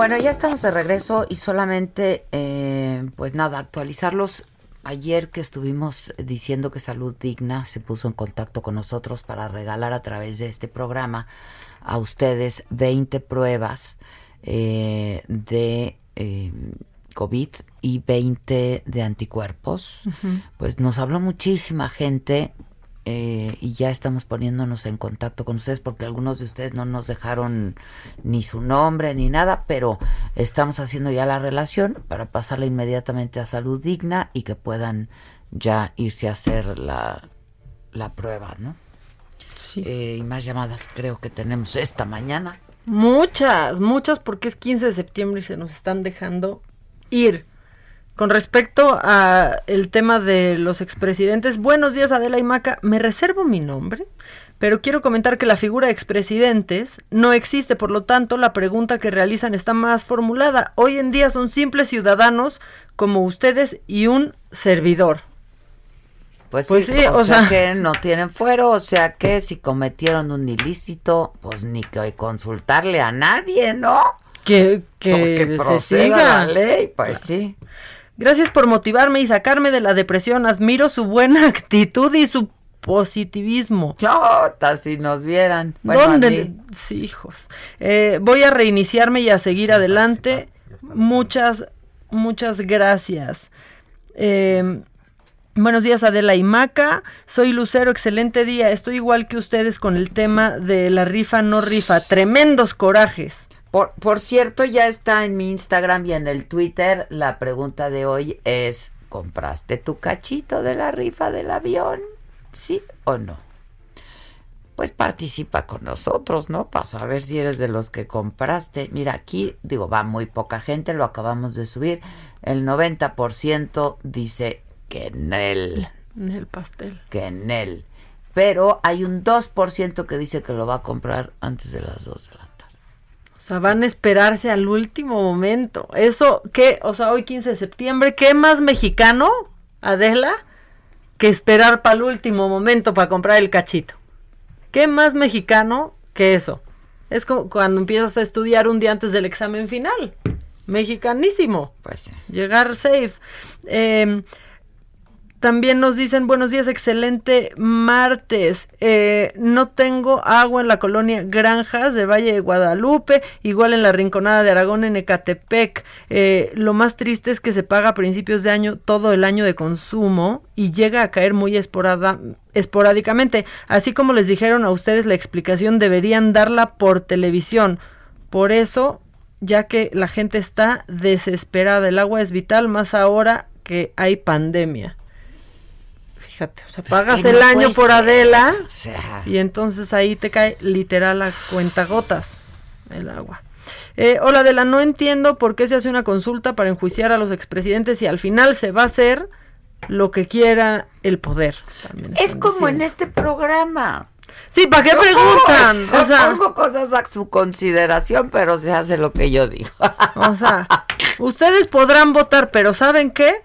Bueno, ya estamos de regreso y solamente, eh, pues nada, actualizarlos. Ayer que estuvimos diciendo que Salud Digna se puso en contacto con nosotros para regalar a través de este programa a ustedes 20 pruebas eh, de eh, COVID y 20 de anticuerpos, pues nos habló muchísima gente eh, y ya estamos poniéndonos en contacto con ustedes porque algunos de ustedes no nos dejaron ni su nombre ni nada, pero estamos haciendo ya la relación para pasarla inmediatamente a salud digna y que puedan ya irse a hacer la, la prueba, ¿no? Sí. Eh, y más llamadas creo que tenemos esta mañana. Muchas, muchas porque es 15 de septiembre y se nos están dejando ir. Con respecto a el tema de los expresidentes, buenos días Adela y Maca, me reservo mi nombre, pero quiero comentar que la figura de expresidentes no existe, por lo tanto la pregunta que realizan está más formulada. Hoy en día son simples ciudadanos como ustedes y un servidor. Pues, Pues sí, sí, o, sea, sea- que no tienen fuero, o sea que si cometieron un ilícito, pues ni que consultarle a nadie, ¿no? Que, que, se proceda siga. la ley, pues sí. Gracias por motivarme y sacarme de la depresión. Admiro su buena actitud y su positivismo. Chota, si nos vieran. Bueno, ¿Dónde? Sí, hijos. Eh, voy a reiniciarme y a seguir adelante. Muchas, muchas gracias. Eh, buenos días, Adela y Maca. Soy Lucero, excelente día. Estoy igual que ustedes con el tema de la rifa, no rifa. Tremendos corajes. Por, por cierto, ya está en mi Instagram y en el Twitter. La pregunta de hoy es, ¿compraste tu cachito de la rifa del avión? ¿Sí o no? Pues participa con nosotros, ¿no? Para saber si eres de los que compraste. Mira, aquí, digo, va muy poca gente, lo acabamos de subir. El 90% dice que en él, En el pastel. que en él. Pero hay un 2% que dice que lo va a comprar antes de las 2 de la O sea, van a esperarse al último momento. Eso, ¿qué? O sea, hoy 15 de septiembre, ¿qué más mexicano, Adela, que esperar para el último momento para comprar el cachito? ¿Qué más mexicano que eso? Es como cuando empiezas a estudiar un día antes del examen final. Mexicanísimo. Pues sí. Llegar safe. Eh, también nos dicen buenos días, excelente martes. Eh, no tengo agua en la colonia Granjas de Valle de Guadalupe, igual en la Rinconada de Aragón en Ecatepec. Eh, lo más triste es que se paga a principios de año todo el año de consumo y llega a caer muy esporada- esporádicamente. Así como les dijeron a ustedes la explicación, deberían darla por televisión. Por eso, ya que la gente está desesperada, el agua es vital, más ahora que hay pandemia. Fíjate, o sea, pagas el año por Adela o sea. y entonces ahí te cae literal a cuentagotas el agua. Eh, hola Adela, no entiendo por qué se hace una consulta para enjuiciar a los expresidentes y al final se va a hacer lo que quiera el poder. También Es como en este programa. Sí, ¿para qué Yo preguntan? pongo- O sea- pongo cosas a su consideración, pero se hace lo que yo digo. O sea, ustedes podrán votar, pero ¿saben qué?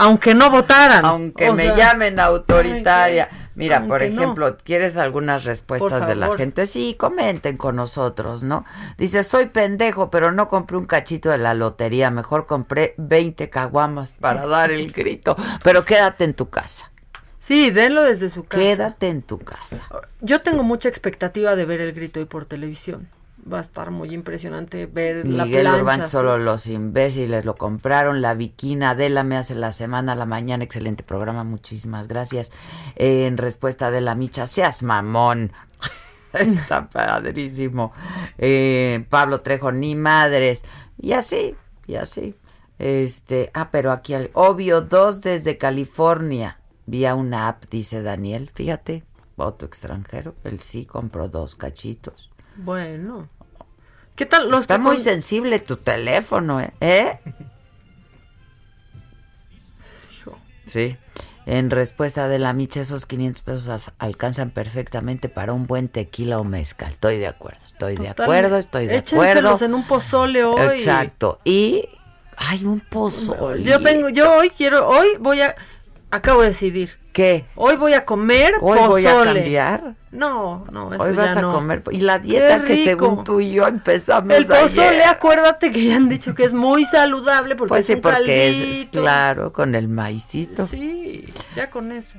Aunque no votaran. Aunque O me sea, llamen autoritaria. Mira, por no. ejemplo, ¿quieres algunas respuestas de la gente? Sí, comenten con nosotros, ¿no? Dice, soy pendejo, pero no compré un cachito de la lotería. Mejor compré 20 caguamas para dar el grito. Pero quédate en tu casa. Sí, denlo desde su casa. Quédate en tu casa. Yo tengo mucha expectativa de ver el grito hoy por televisión. Va a estar muy impresionante ver la Miguel plancha. Urbán, solo los imbéciles lo compraron. La Viquina Adela me hace la semana a la mañana. Excelente programa, muchísimas gracias. Eh, en respuesta de la Micha, seas mamón. Está padrísimo. Eh, Pablo Trejo, ni madres. Y así, y así. Este, ah, pero aquí, al- obvio, dos desde California. Vía una app, dice Daniel. Fíjate, voto extranjero. Él sí compró dos cachitos. Bueno. ¿Qué tal los Está que muy con- sensible tu teléfono, ¿eh? ¿Eh? Sí. En respuesta de la Micha, esos 500 pesos alcanzan perfectamente para un buen tequila o mezcal. Estoy de acuerdo, estoy de acuerdo, estoy de Échenselos acuerdo. en un pozole hoy. Exacto. Y hay un pozole. Yo tengo, yo hoy quiero, hoy voy a, acabo de decidir. ¿Qué? Hoy voy a comer Hoy pozole. voy a cambiar. No, no, eso Hoy ya vas a comer. Y la dieta que según tú y yo empezamos El pozole, ayer. acuérdate que ya han dicho que es muy saludable porque Pues es sí, un porque es, claro, con el maicito. Sí, ya con eso.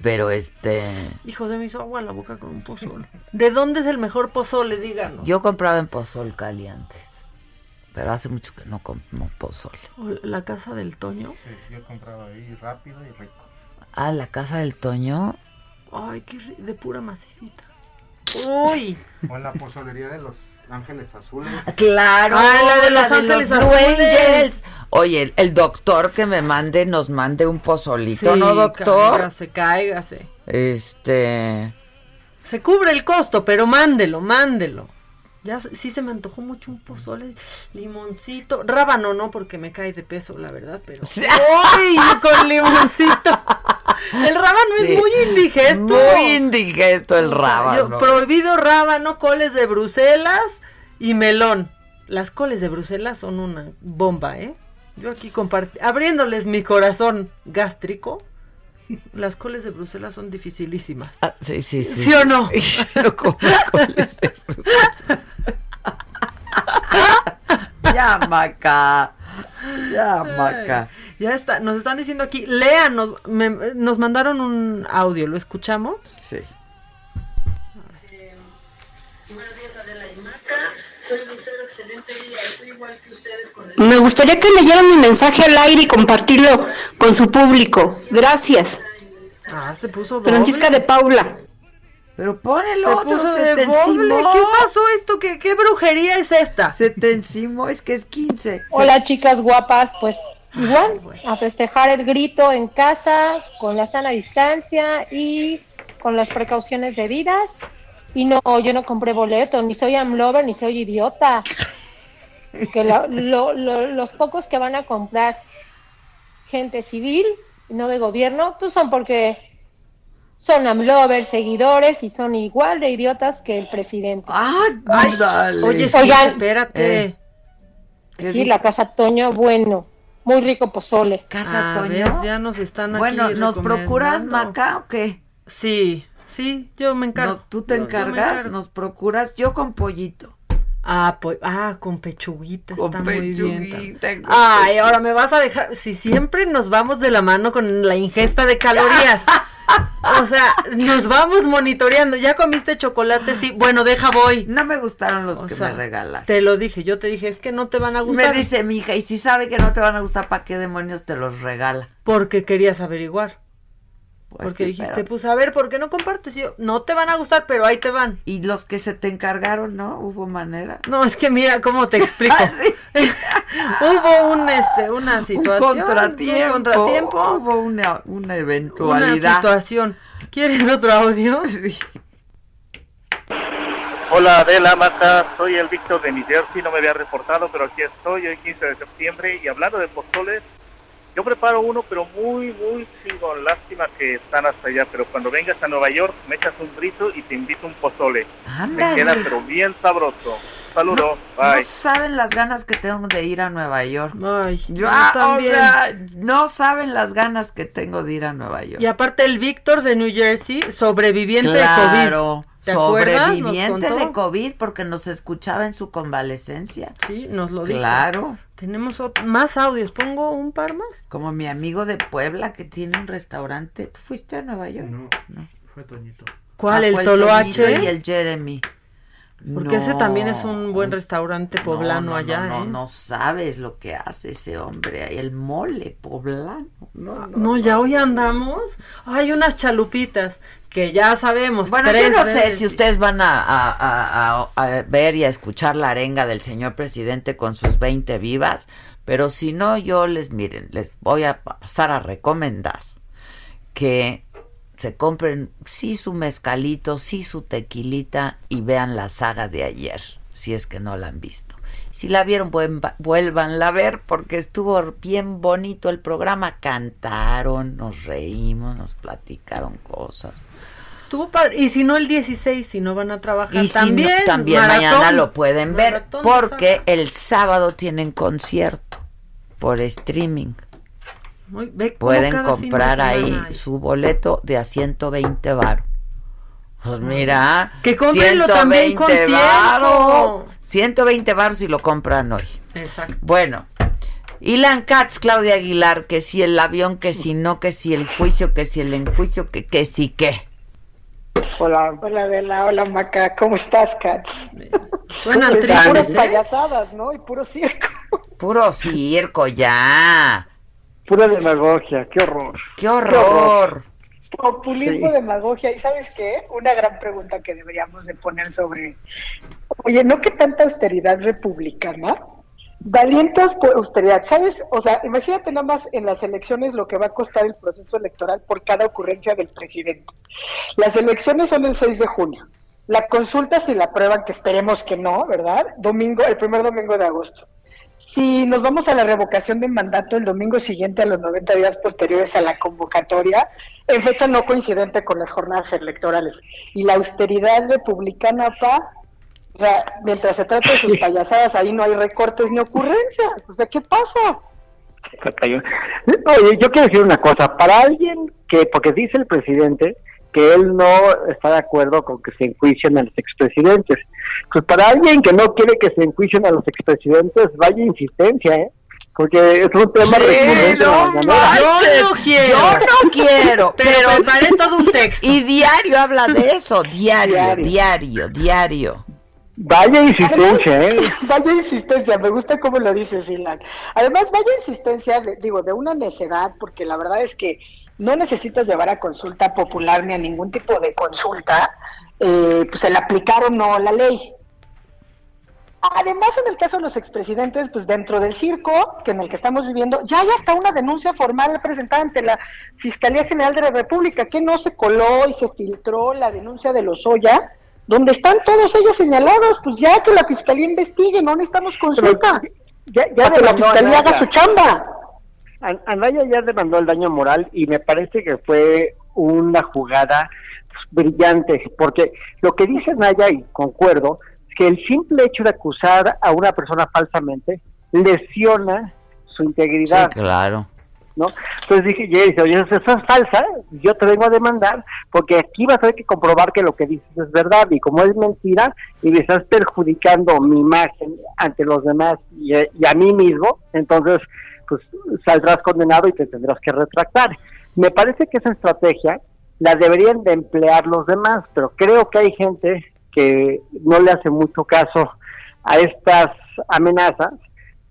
Pero este. Hijo, se me hizo agua la boca con un pozole. ¿De dónde es el mejor pozole? Díganos. Yo compraba en Pozol Cali antes. Pero hace mucho que no como pozole. La casa del Toño. Sí, yo compraba ahí rápido y rico. Ah, la casa del Toño. Ay, qué de pura macicita. Uy. O en la pozolería de los Ángeles Azules. Claro, Ah, la de Los Ángeles Azules. Angels. Oye, el, el doctor que me mande, nos mande un pozolito, ¿no, doctor? Cáigase, cáigase. Este. Se cubre el costo, pero mándelo, mándelo. Ya sí se me antojó mucho un pozole, limoncito, rábano no, porque me cae de peso, la verdad, pero ¡Uy! con limoncito. El rábano Sí. es muy indigesto. Muy indigesto el O sea, rábano. yo- prohibido rábano, coles de Bruselas y melón. Las coles de Bruselas son una bomba, ¿eh? Yo aquí comparti abriéndoles mi corazón gástrico. Las coles de Bruselas son dificilísimas. Ah, sí, sí, sí. ¿Sí o no? no como coles de Bruselas. ya, Maca. Ya, Maca. Ya está, nos están diciendo aquí, lean, nos, me- nos mandaron un audio, ¿lo escuchamos? Sí. Buenos días, Adela y Maca. Soy Lucero, excelente día. Estoy igual que ustedes con el... Me gustaría que leyeran mi mensaje al aire y compartirlo con su público. Gracias. Ah, se puso doble. Francisca de Paula. Pero pon el Se otro, puso se de te encimó. ¿Qué pasó esto? ¿Qué, ¿Qué brujería es esta? Se te encimó, es que es 15. Hola chicas guapas, pues igual a festejar el grito en casa con la sana distancia y con las precauciones debidas. Y no, yo no compré boleto, ni soy amlover, ni soy idiota. Que lo- lo- lo- los pocos que van a comprar gente civil, y no de gobierno, pues son porque son amlovers, seguidores y son igual de idiotas que el presidente. Ah, dale. Oye, Oigan, espérate. Eh, ¿qué sí, la casa Toño, bueno, muy rico pozole. Casa Ah, Toño. ves, ya nos están aquí Bueno, ¿nos procuras. Maca, o qué? Sí, sí, yo me encargo. Nos- ¿Tú te Yo- yo me encargas? encargo. ¿Nos procuras? Yo con pollito. Ah, pues, ah, con pechuguita Con está muy bien. pechuguita, con Ay, pechuguita. ahora me vas a dejar, si siempre nos vamos de la mano con la ingesta de calorías. o sea, nos vamos monitoreando. ¿Ya comiste chocolate? Sí. Bueno, deja voy. No me gustaron los O que sea, me regalas. Te lo dije, yo te dije, es que no te van a gustar. Me dice mi hija, y si sabe que no te van a gustar, ¿para qué demonios te los regala? Porque querías averiguar. Pues Porque sí, dijiste, pero- pues a ver, ¿por qué no compartes? Yo, no te van a gustar, pero ahí te van. Y los que se te encargaron, ¿no? Hubo manera. No, es que mira cómo te explico. Hubo un este una Un situación, contratiempo. un contratiempo, Hubo una, una una eventualidad. situación. ¿Quieres otro audio? Hola Adela, Mata, soy el Víctor de New Jersey, no me había reportado, pero aquí estoy, hoy 15 de septiembre, y hablando de pozoles, yo preparo uno, pero muy, muy chingón, lástima que están hasta allá, pero cuando vengas a Nueva York, me echas un grito y te invito un pozole. Ándale. Te queda pero bien sabroso. Saludo, bye. No saben las ganas que tengo de ir a Nueva York. Ay, Yo, ah, también. sea, no saben las ganas que tengo de ir a Nueva York. Y aparte el Víctor de New Jersey, sobreviviente claro, de COVID. Nos sobreviviente de COVID porque nos escuchaba en su convalecencia. Sí, nos lo dijo. Claro. Tenemos más audios, pongo un par más. Como mi amigo de Puebla que tiene un restaurante. ¿Tú fuiste a Nueva York? No, fue Toñito. ¿Cuál? Ah, ¿El Toloache? Y el Jeremy. Porque ese también es No. un buen restaurante poblano no, no, allá, No, ¿eh? no sabes lo que hace ese hombre. El mole poblano. No, no, No, ya hoy andamos. Hay unas chalupitas que ya sabemos. Bueno, yo no sé si ustedes van a- a- a ver y a escuchar la arenga del señor presidente con sus 20 vivas, pero si no, yo les miren, les voy a pasar a recomendar que se compren sí su mezcalito, sí su tequilita y vean la saga de ayer, si es que no la han visto. Si la vieron, vuelva- vuélvanla a ver porque estuvo bien bonito el programa. Cantaron, nos reímos, nos platicaron cosas. Estuvo padre. Y si no el 16, si no van a trabajar Y si no, también. también maratón. mañana lo pueden ver porque el sábado tienen concierto por streaming. Muy- Pueden comprar ahí hay. su boleto de a 120 bar. Pues mira, Que cómprenlo también con 120 tiempo. varo. 120 baros si lo compran hoy. Exacto. Bueno, Ilan Katz, Claudia Aguilar, que si el avión, que si no, que si el juicio, que si el enjuicio, que, que si qué. Hola, hola Adela, hola Maca, ¿cómo estás, Kat? Suenan tristes, Puras ¿eh? payasadas, ¿no? Y puro circo. Puro circo, ya. Pura demagogia, qué horror. ¡Qué horror! Populismo, Sí. demagogia, ¿y sabes qué? Una gran pregunta que deberíamos de poner sobre... Oye, ¿no que tanta austeridad republicana? Valientas por austeridad, ¿sabes? O sea, imagínate nada más en las elecciones lo que va a costar el proceso electoral por cada ocurrencia del presidente. Las elecciones son el 6 de junio. La consulta, si la aprueban, que esperemos que no, ¿verdad? Domingo, el primer domingo de agosto. Si nos vamos a la revocación de mandato el domingo siguiente a los 90 días posteriores a la convocatoria, en fecha no coincidente con las jornadas electorales. Y la austeridad republicana, pa, o sea, mientras se trata de sus payasadas, ahí no hay recortes ni ocurrencias. O sea, ¿qué pasa? Oye, yo quiero decir una cosa, para alguien que, porque dice el presidente que él no está de acuerdo con que se enjuicien a los expresidentes, pues para alguien que no quiere que se enjuicien a los expresidentes, vaya insistencia, ¿eh? Porque es un tema recurrente. no Yo no quiero. Yo no quiero. Pero preparé todo un texto. Y diario habla de eso. Diario, diario, diario. Vaya insistencia, ¿eh? Vaya insistencia, me gusta cómo lo dice Silan. Además, vaya insistencia, de- digo, de una necedad, porque la verdad es que no necesitas llevar a consulta popular ni a ningún tipo de consulta, eh, pues el aplicar o no la ley. Además, en el caso de los expresidentes, pues dentro del circo que en el que estamos viviendo, ya hay hasta una denuncia formal presentada ante la Fiscalía General de la República, que no se coló y se filtró la denuncia de Lozoya, donde están todos ellos señalados, pues ya que la Fiscalía investigue, no necesitamos consulta. Ya, que la Fiscalía haga su chamba. An- Anaya ya demandó el daño moral y me parece que fue una jugada brillante, porque lo que dice Anaya, y concuerdo, es que el simple hecho de acusar a una persona falsamente lesiona su integridad. Sí, claro. ¿no? Entonces dije, ya dice, oye, eso es falsa, yo te vengo a demandar porque aquí vas a tener que comprobar que lo que dices es verdad y como es mentira y me estás perjudicando mi imagen ante los demás y, y a mí mismo, entonces pues saldrás condenado y te tendrás que retractar. Me parece que esa estrategia la deberían de emplear los demás, pero creo que hay gente que no le hace mucho caso a estas amenazas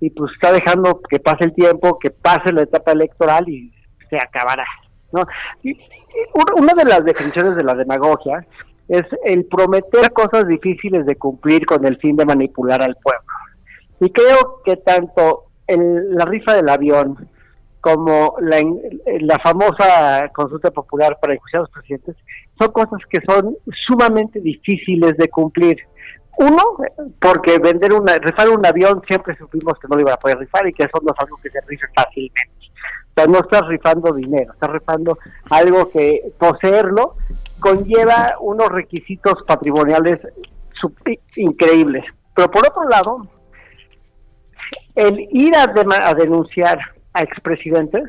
y pues está dejando que pase el tiempo, que pase la etapa electoral y se acabará. ¿no? Una de las definiciones de la demagogia es el prometer cosas difíciles de cumplir con el fin de manipular al pueblo. Y creo que tanto el- la rifa del avión como la, famosa consulta popular para enjuiciar a los presidentes son cosas que son sumamente difíciles de cumplir. Uno, porque vender una, rifar un avión siempre supimos que no lo iban a poder rifar y que eso no es algo que se rife fácilmente. O sea, no estás rifando dinero, estás rifando algo que poseerlo conlleva unos requisitos patrimoniales increíbles. Pero por otro lado, el ir a denunciar a expresidentes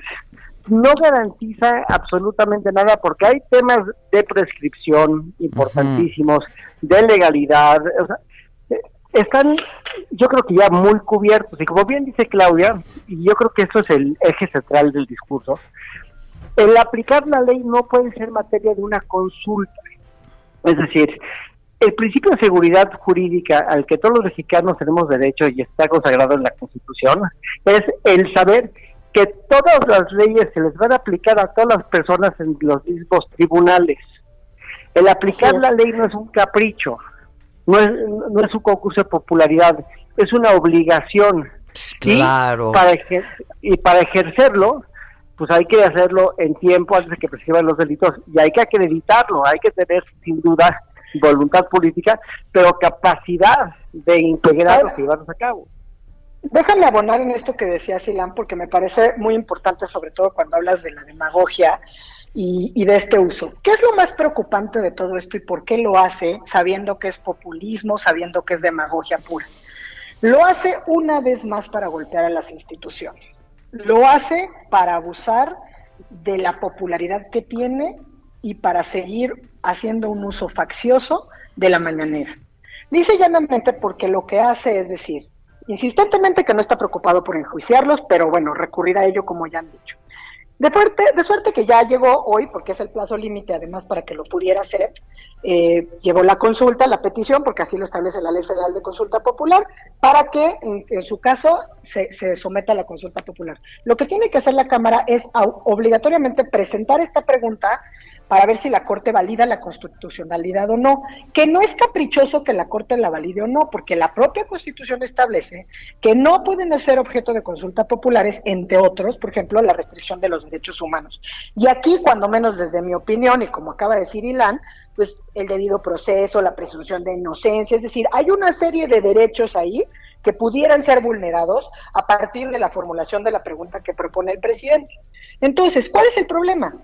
no garantiza absolutamente nada porque hay temas de prescripción importantísimos, de legalidad, o sea, están yo creo que ya muy cubiertos y como bien dice Claudia, y yo creo que eso es el eje central del discurso, el aplicar la ley no puede ser materia de una consulta. Es decir, el principio de seguridad jurídica al que todos los mexicanos tenemos derecho y está consagrado en la Constitución es el saber que todas las leyes se les van a aplicar a todas las personas en los mismos tribunales. El aplicar la ley no es un capricho, no es, no es un concurso de popularidad, es una obligación. Y claro. para ejer- y para ejercerlo, pues hay que hacerlo en tiempo antes de que prescriban los delitos y hay que acreditarlo, hay que tener sin duda voluntad política, pero capacidad de integrarlos y llevarlos a cabo. Déjame abonar en esto que decía Silán, porque me parece muy importante, sobre todo cuando hablas de la demagogia y, y de este uso. ¿Qué es lo más preocupante de todo esto y por qué lo hace sabiendo que es populismo, sabiendo que es demagogia pura? Lo hace una vez más para golpear a las instituciones. Lo hace para abusar de la popularidad que tiene y para seguir haciendo un uso faccioso de la mañanera. Dice llanamente porque lo que hace es decir, insistentemente que no está preocupado por enjuiciarlos, pero bueno, recurrir a ello como ya han dicho. De, suerte, de suerte que ya llegó hoy, porque es el plazo límite además para que lo pudiera hacer, eh, llevó la consulta, la petición, porque así lo establece la Ley Federal de Consulta Popular, para que en, en su caso se, someta a la consulta popular. Lo que tiene que hacer la Cámara es obligatoriamente presentar esta pregunta para ver si la Corte valida la constitucionalidad o no, que no es caprichoso que la Corte la valide o no, porque la propia Constitución establece que no pueden ser objeto de consulta populares, entre otros, por ejemplo, la restricción de los derechos humanos. Y aquí, cuando menos desde mi opinión, y como acaba de decir Ilan, pues el debido proceso, la presunción de inocencia, es decir, hay una serie de derechos ahí que pudieran ser vulnerados a partir de la formulación de la pregunta que propone el presidente. Entonces, ¿cuál es el problema?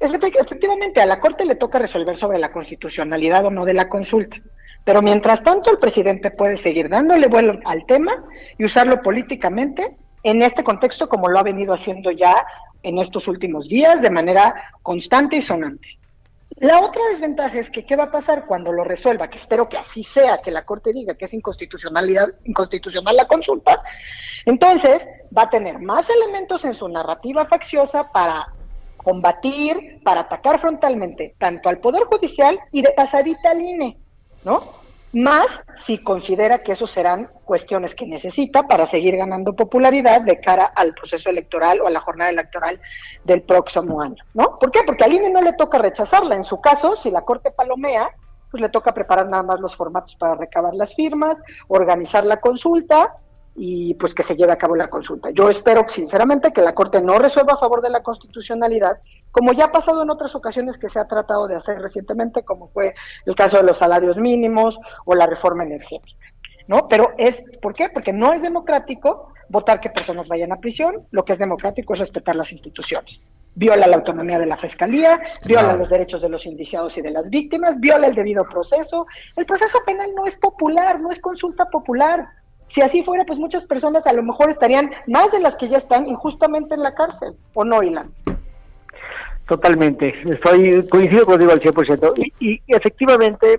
Efectivamente, a la Corte le toca resolver sobre la constitucionalidad o no de la consulta. Pero mientras tanto, el presidente puede seguir dándole vuelo al tema y usarlo políticamente en este contexto como lo ha venido haciendo ya en estos últimos días de manera constante y sonante. La otra desventaja es que qué va a pasar cuando lo resuelva, que espero que así sea, que la Corte diga que es inconstitucionalidad, inconstitucional la consulta, entonces va a tener más elementos en su narrativa facciosa para combatir, para atacar frontalmente tanto al Poder Judicial y de pasadita al INE, ¿no? más si considera que eso serán cuestiones que necesita para seguir ganando popularidad de cara al proceso electoral o a la jornada electoral del próximo año, ¿no? ¿Por qué? Porque al INE no le toca rechazarla. En su caso, si la Corte palomea, pues le toca preparar nada más los formatos para recabar las firmas, organizar la consulta y pues que se lleve a cabo la consulta. Yo espero sinceramente que la Corte no resuelva a favor de la constitucionalidad, como ya ha pasado en otras ocasiones que se ha tratado de hacer recientemente, como fue el caso de los salarios mínimos o la reforma energética. ¿No? Pero es, ¿por qué? Porque no es democrático votar que personas vayan a prisión, lo que es democrático es respetar las instituciones. Viola la autonomía de la fiscalía, viola los derechos de los indiciados y de las víctimas, viola el debido proceso. El proceso penal no es popular, no es consulta popular. Si así fuera, pues muchas personas a lo mejor estarían más de las que ya están injustamente en la cárcel, ¿o no, Ilan? Totalmente, estoy coincido contigo al 100%. Y, y efectivamente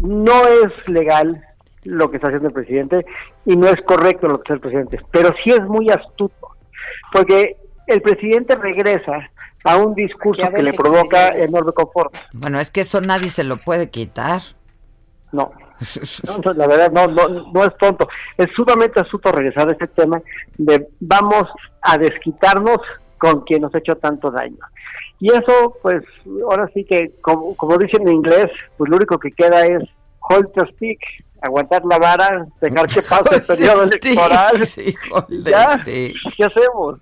no es legal lo que está haciendo el presidente y no es correcto lo que hace el presidente, pero sí es muy astuto, porque el presidente regresa a un discurso que le provoca enorme confort. Bueno, es que eso nadie se lo puede quitar. No, no, la verdad no, no, no es tonto. Es sumamente astuto regresar a este tema de vamos a desquitarnos con quien nos ha hecho tanto daño. Y eso, pues, ahora sí que, como, como dicen en inglés, pues lo único que queda es hold the stick, aguantar la vara, dejar que pase el periodo electoral. ya, ¿qué hacemos?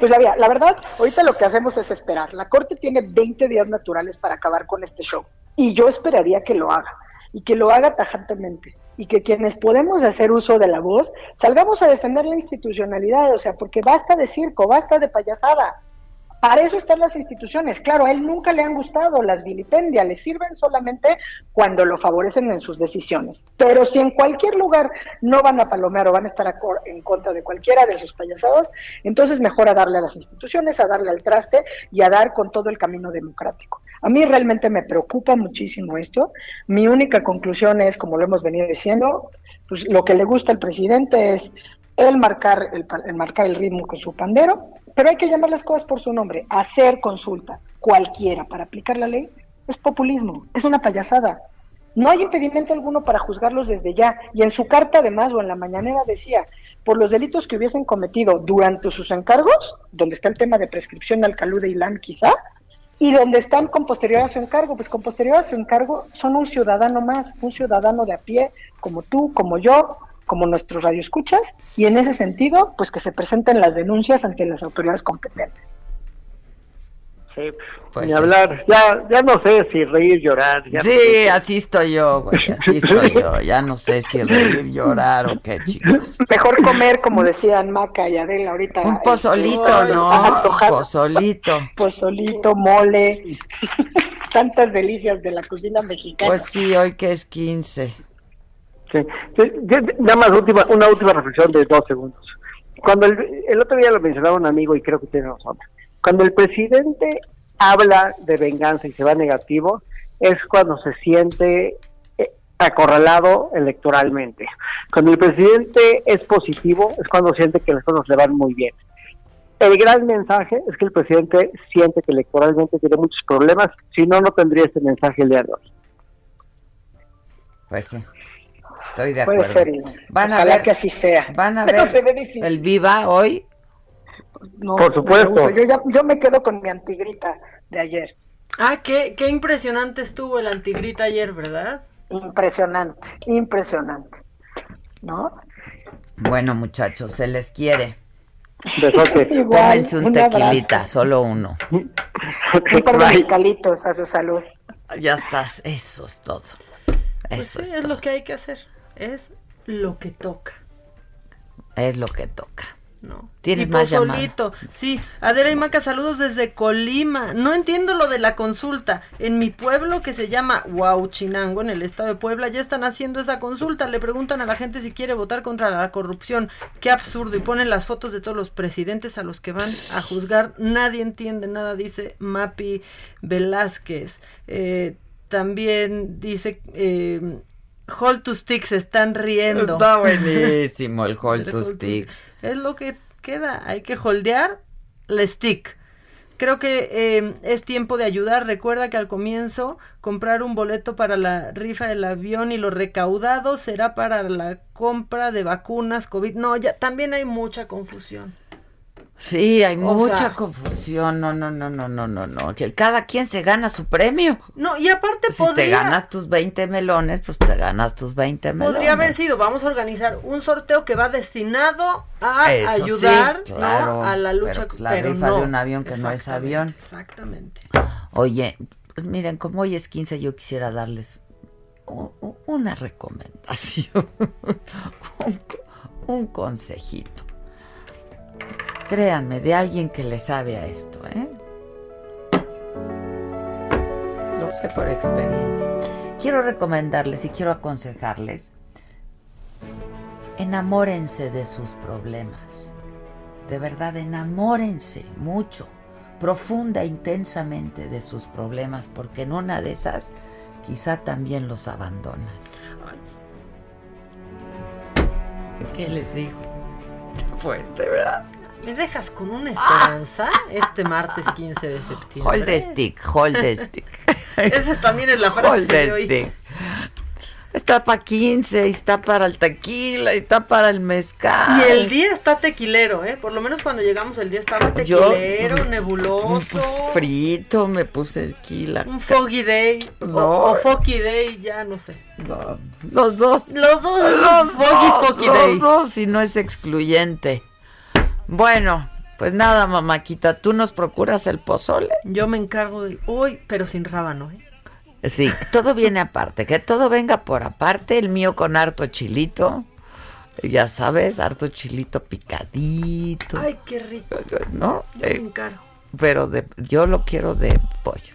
Pues ya, la verdad, ahorita lo que hacemos es esperar. La Corte tiene 20 días naturales para acabar con este show. Y yo esperaría que lo haga. Y que lo haga tajantemente. Y que quienes podemos hacer uso de la voz, salgamos a defender la institucionalidad. O sea, porque basta de circo, basta de payasada. Para eso están las instituciones. Claro, a él nunca le han gustado, las vilipendia, le sirven solamente cuando lo favorecen en sus decisiones. Pero si en cualquier lugar no van a palomear o van a estar en contra de cualquiera de sus payasadas, entonces mejor a darle a las instituciones, a darle al traste y a dar con todo el camino democrático. A mí realmente me preocupa muchísimo esto. Mi única conclusión es, como lo hemos venido diciendo, pues lo que le gusta al presidente es marcar el, el marcar el ritmo con su pandero pero hay que llamar las cosas por su nombre. Hacer consultas, cualquiera, para aplicar la ley, es populismo, es una payasada. No hay impedimento alguno para juzgarlos desde ya. Y en su carta, además, o en la mañanera decía, por los delitos que hubiesen cometido durante sus encargos, donde está el tema de prescripción al calude y LAN quizá, y donde están con posterior a su encargo, pues con posterior a su encargo son un ciudadano más, un ciudadano de a pie, como tú, como yo, como nuestros radioescuchas y en ese sentido, pues que se presenten las denuncias ante las autoridades competentes. Sí, pues ni hablar, ya, ya no sé si reír, llorar. sí, así estoy yo, güey, así estoy yo, ya no sé si reír, llorar o qué, chicos. Mejor comer, como decían Maca y Adela ahorita. Un pozolito, ¿no? Pozolito. Pozolito, mole, tantas delicias de la cocina mexicana. Pues sí, hoy que es 15. Sí. Nada más última, una última reflexión de dos segundos. Cuando el, otro día lo mencionaba un amigo y creo que tiene razón. Cuando el presidente habla de venganza y se va negativo, es cuando se siente eh, acorralado electoralmente. Cuando el presidente es positivo, es cuando siente que las cosas le van muy bien. El gran mensaje es que el presidente siente que electoralmente tiene muchos problemas, si no, no tendría este mensaje el de hoy. Pues sí. Estoy de acuerdo. Puede ser. Van a ver, que así sea. Van a ver el Viva hoy. Por supuesto. Yo, ya, yo me quedo con mi antigrita de ayer. Ah, qué, qué impresionante estuvo el antigrita ayer, ¿verdad? Impresionante, impresionante. ¿No? Bueno, muchachos, se les quiere. Igual, Tómense un, tequilita, solo uno. un par de a su salud. Ya estás, eso es todo. Pues sí, es, lo que hay que hacer. Es lo que toca. Es lo que toca. No. Tienes Y más pozolito. Sí, Adela y Maca, saludos desde Colima. No entiendo lo de la consulta. En mi pueblo que se llama Huauchinango, en el estado de Puebla, ya están haciendo esa consulta. Le preguntan a la gente si quiere votar contra la corrupción. Qué absurdo. Y ponen las fotos de todos los presidentes a los que van a juzgar. Nadie entiende nada, dice Mapi Velázquez. Eh, también dice... Eh, Hold to Stick se están riendo. Está buenísimo el hold to hold to- sticks. Es lo que queda. Hay que holdear la stick. Creo que eh, es tiempo de ayudar. Recuerda que al comienzo comprar un boleto para la rifa del avión y lo recaudado será para la compra de vacunas COVID. No, ya también hay mucha confusión. Sí, hay O mucha sea- confusión. No, no, no, no, no, no, no. Que cada quien se gana su premio. No, y aparte Si podría, te ganas tus 20 melones, pues te ganas tus 20 melones. podría haber sido, vamos a organizar un sorteo que va destinado a Eso sí, ayudar a la lucha pero, pues, la pero rifa de no. un avión que no es avión. Exactamente. Oye, pues miren, como hoy es 15, yo quisiera darles una recomendación, un, un consejito. Créanme, de alguien que le sabe a esto, ¿eh? Lo sé por experiencia. Quiero recomendarles y quiero aconsejarles, enamórense de sus problemas. De verdad, enamórense mucho, profunda intensamente de sus problemas, porque en una de esas quizá también los abandonan. ¿Qué les digo? Fuerte, ¿verdad? ¿Me dejas con una esperanza este martes 15 de septiembre? Hold the stick, hold the stick. Esa también es la frase Hold de the hoy. stick. Está para 15, está para el tequila, está para el mezcal. Y el día está tequilero, ¿eh? Por lo menos cuando llegamos el día estaba tequilero, nebuloso. Pues frito, me puse tequila. un foggy day. o- No. O, foggy day, ya no sé. No, los dos. Los dos. Los foggy, dos, foggy los dos, y no es excluyente. Bueno, pues nada, mamáquita, tú nos procuras el pozole. Yo me encargo de hoy, pero sin rábano, ¿eh? Sí, todo viene aparte, que todo venga por aparte, el mío con harto chilito. Ya sabes, harto chilito picadito, Ay, qué rico. ¿no? Yo me Eh, encargo. pero de, yo lo quiero de pollo.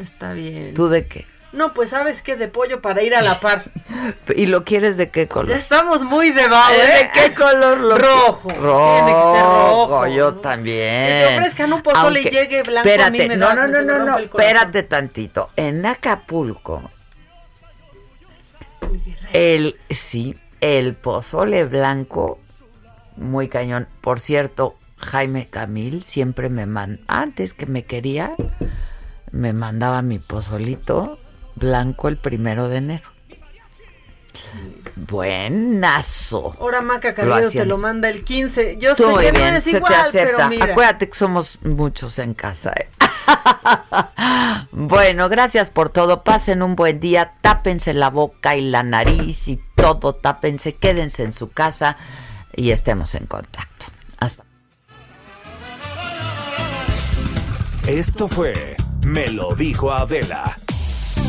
Está bien. ¿Tú de qué? No, pues sabes qué, de pollo para ir a la par. ¿Y lo quieres de qué color? Estamos muy de vago, ¿Eh? ¿De qué color lo Rojo. Rojo. Tiene que ser rojo. Yo también. Que te ofrezcan un pozole y llegue blanco, a mí me no, da- no, no, no, no. Espérate tantito. En Acapulco, el, sí, el pozole blanco, muy cañón. Por cierto, Jaime Camil siempre me manda, antes que me quería, me mandaba mi pozolito blanco el primero de enero. Buenazo. Ahora Maca Lo Carrillo te lo manda el 15. Yo Tú sé que no bien, se igual, te acepta. pero mira. Acuérdate que somos muchos en casa. ¿eh? bueno, gracias por todo. Pasen un buen día. Tápense la boca y la nariz y todo. Tápense, quédense en su casa y estemos en contacto. Hasta. Esto fue Me lo dijo Adela.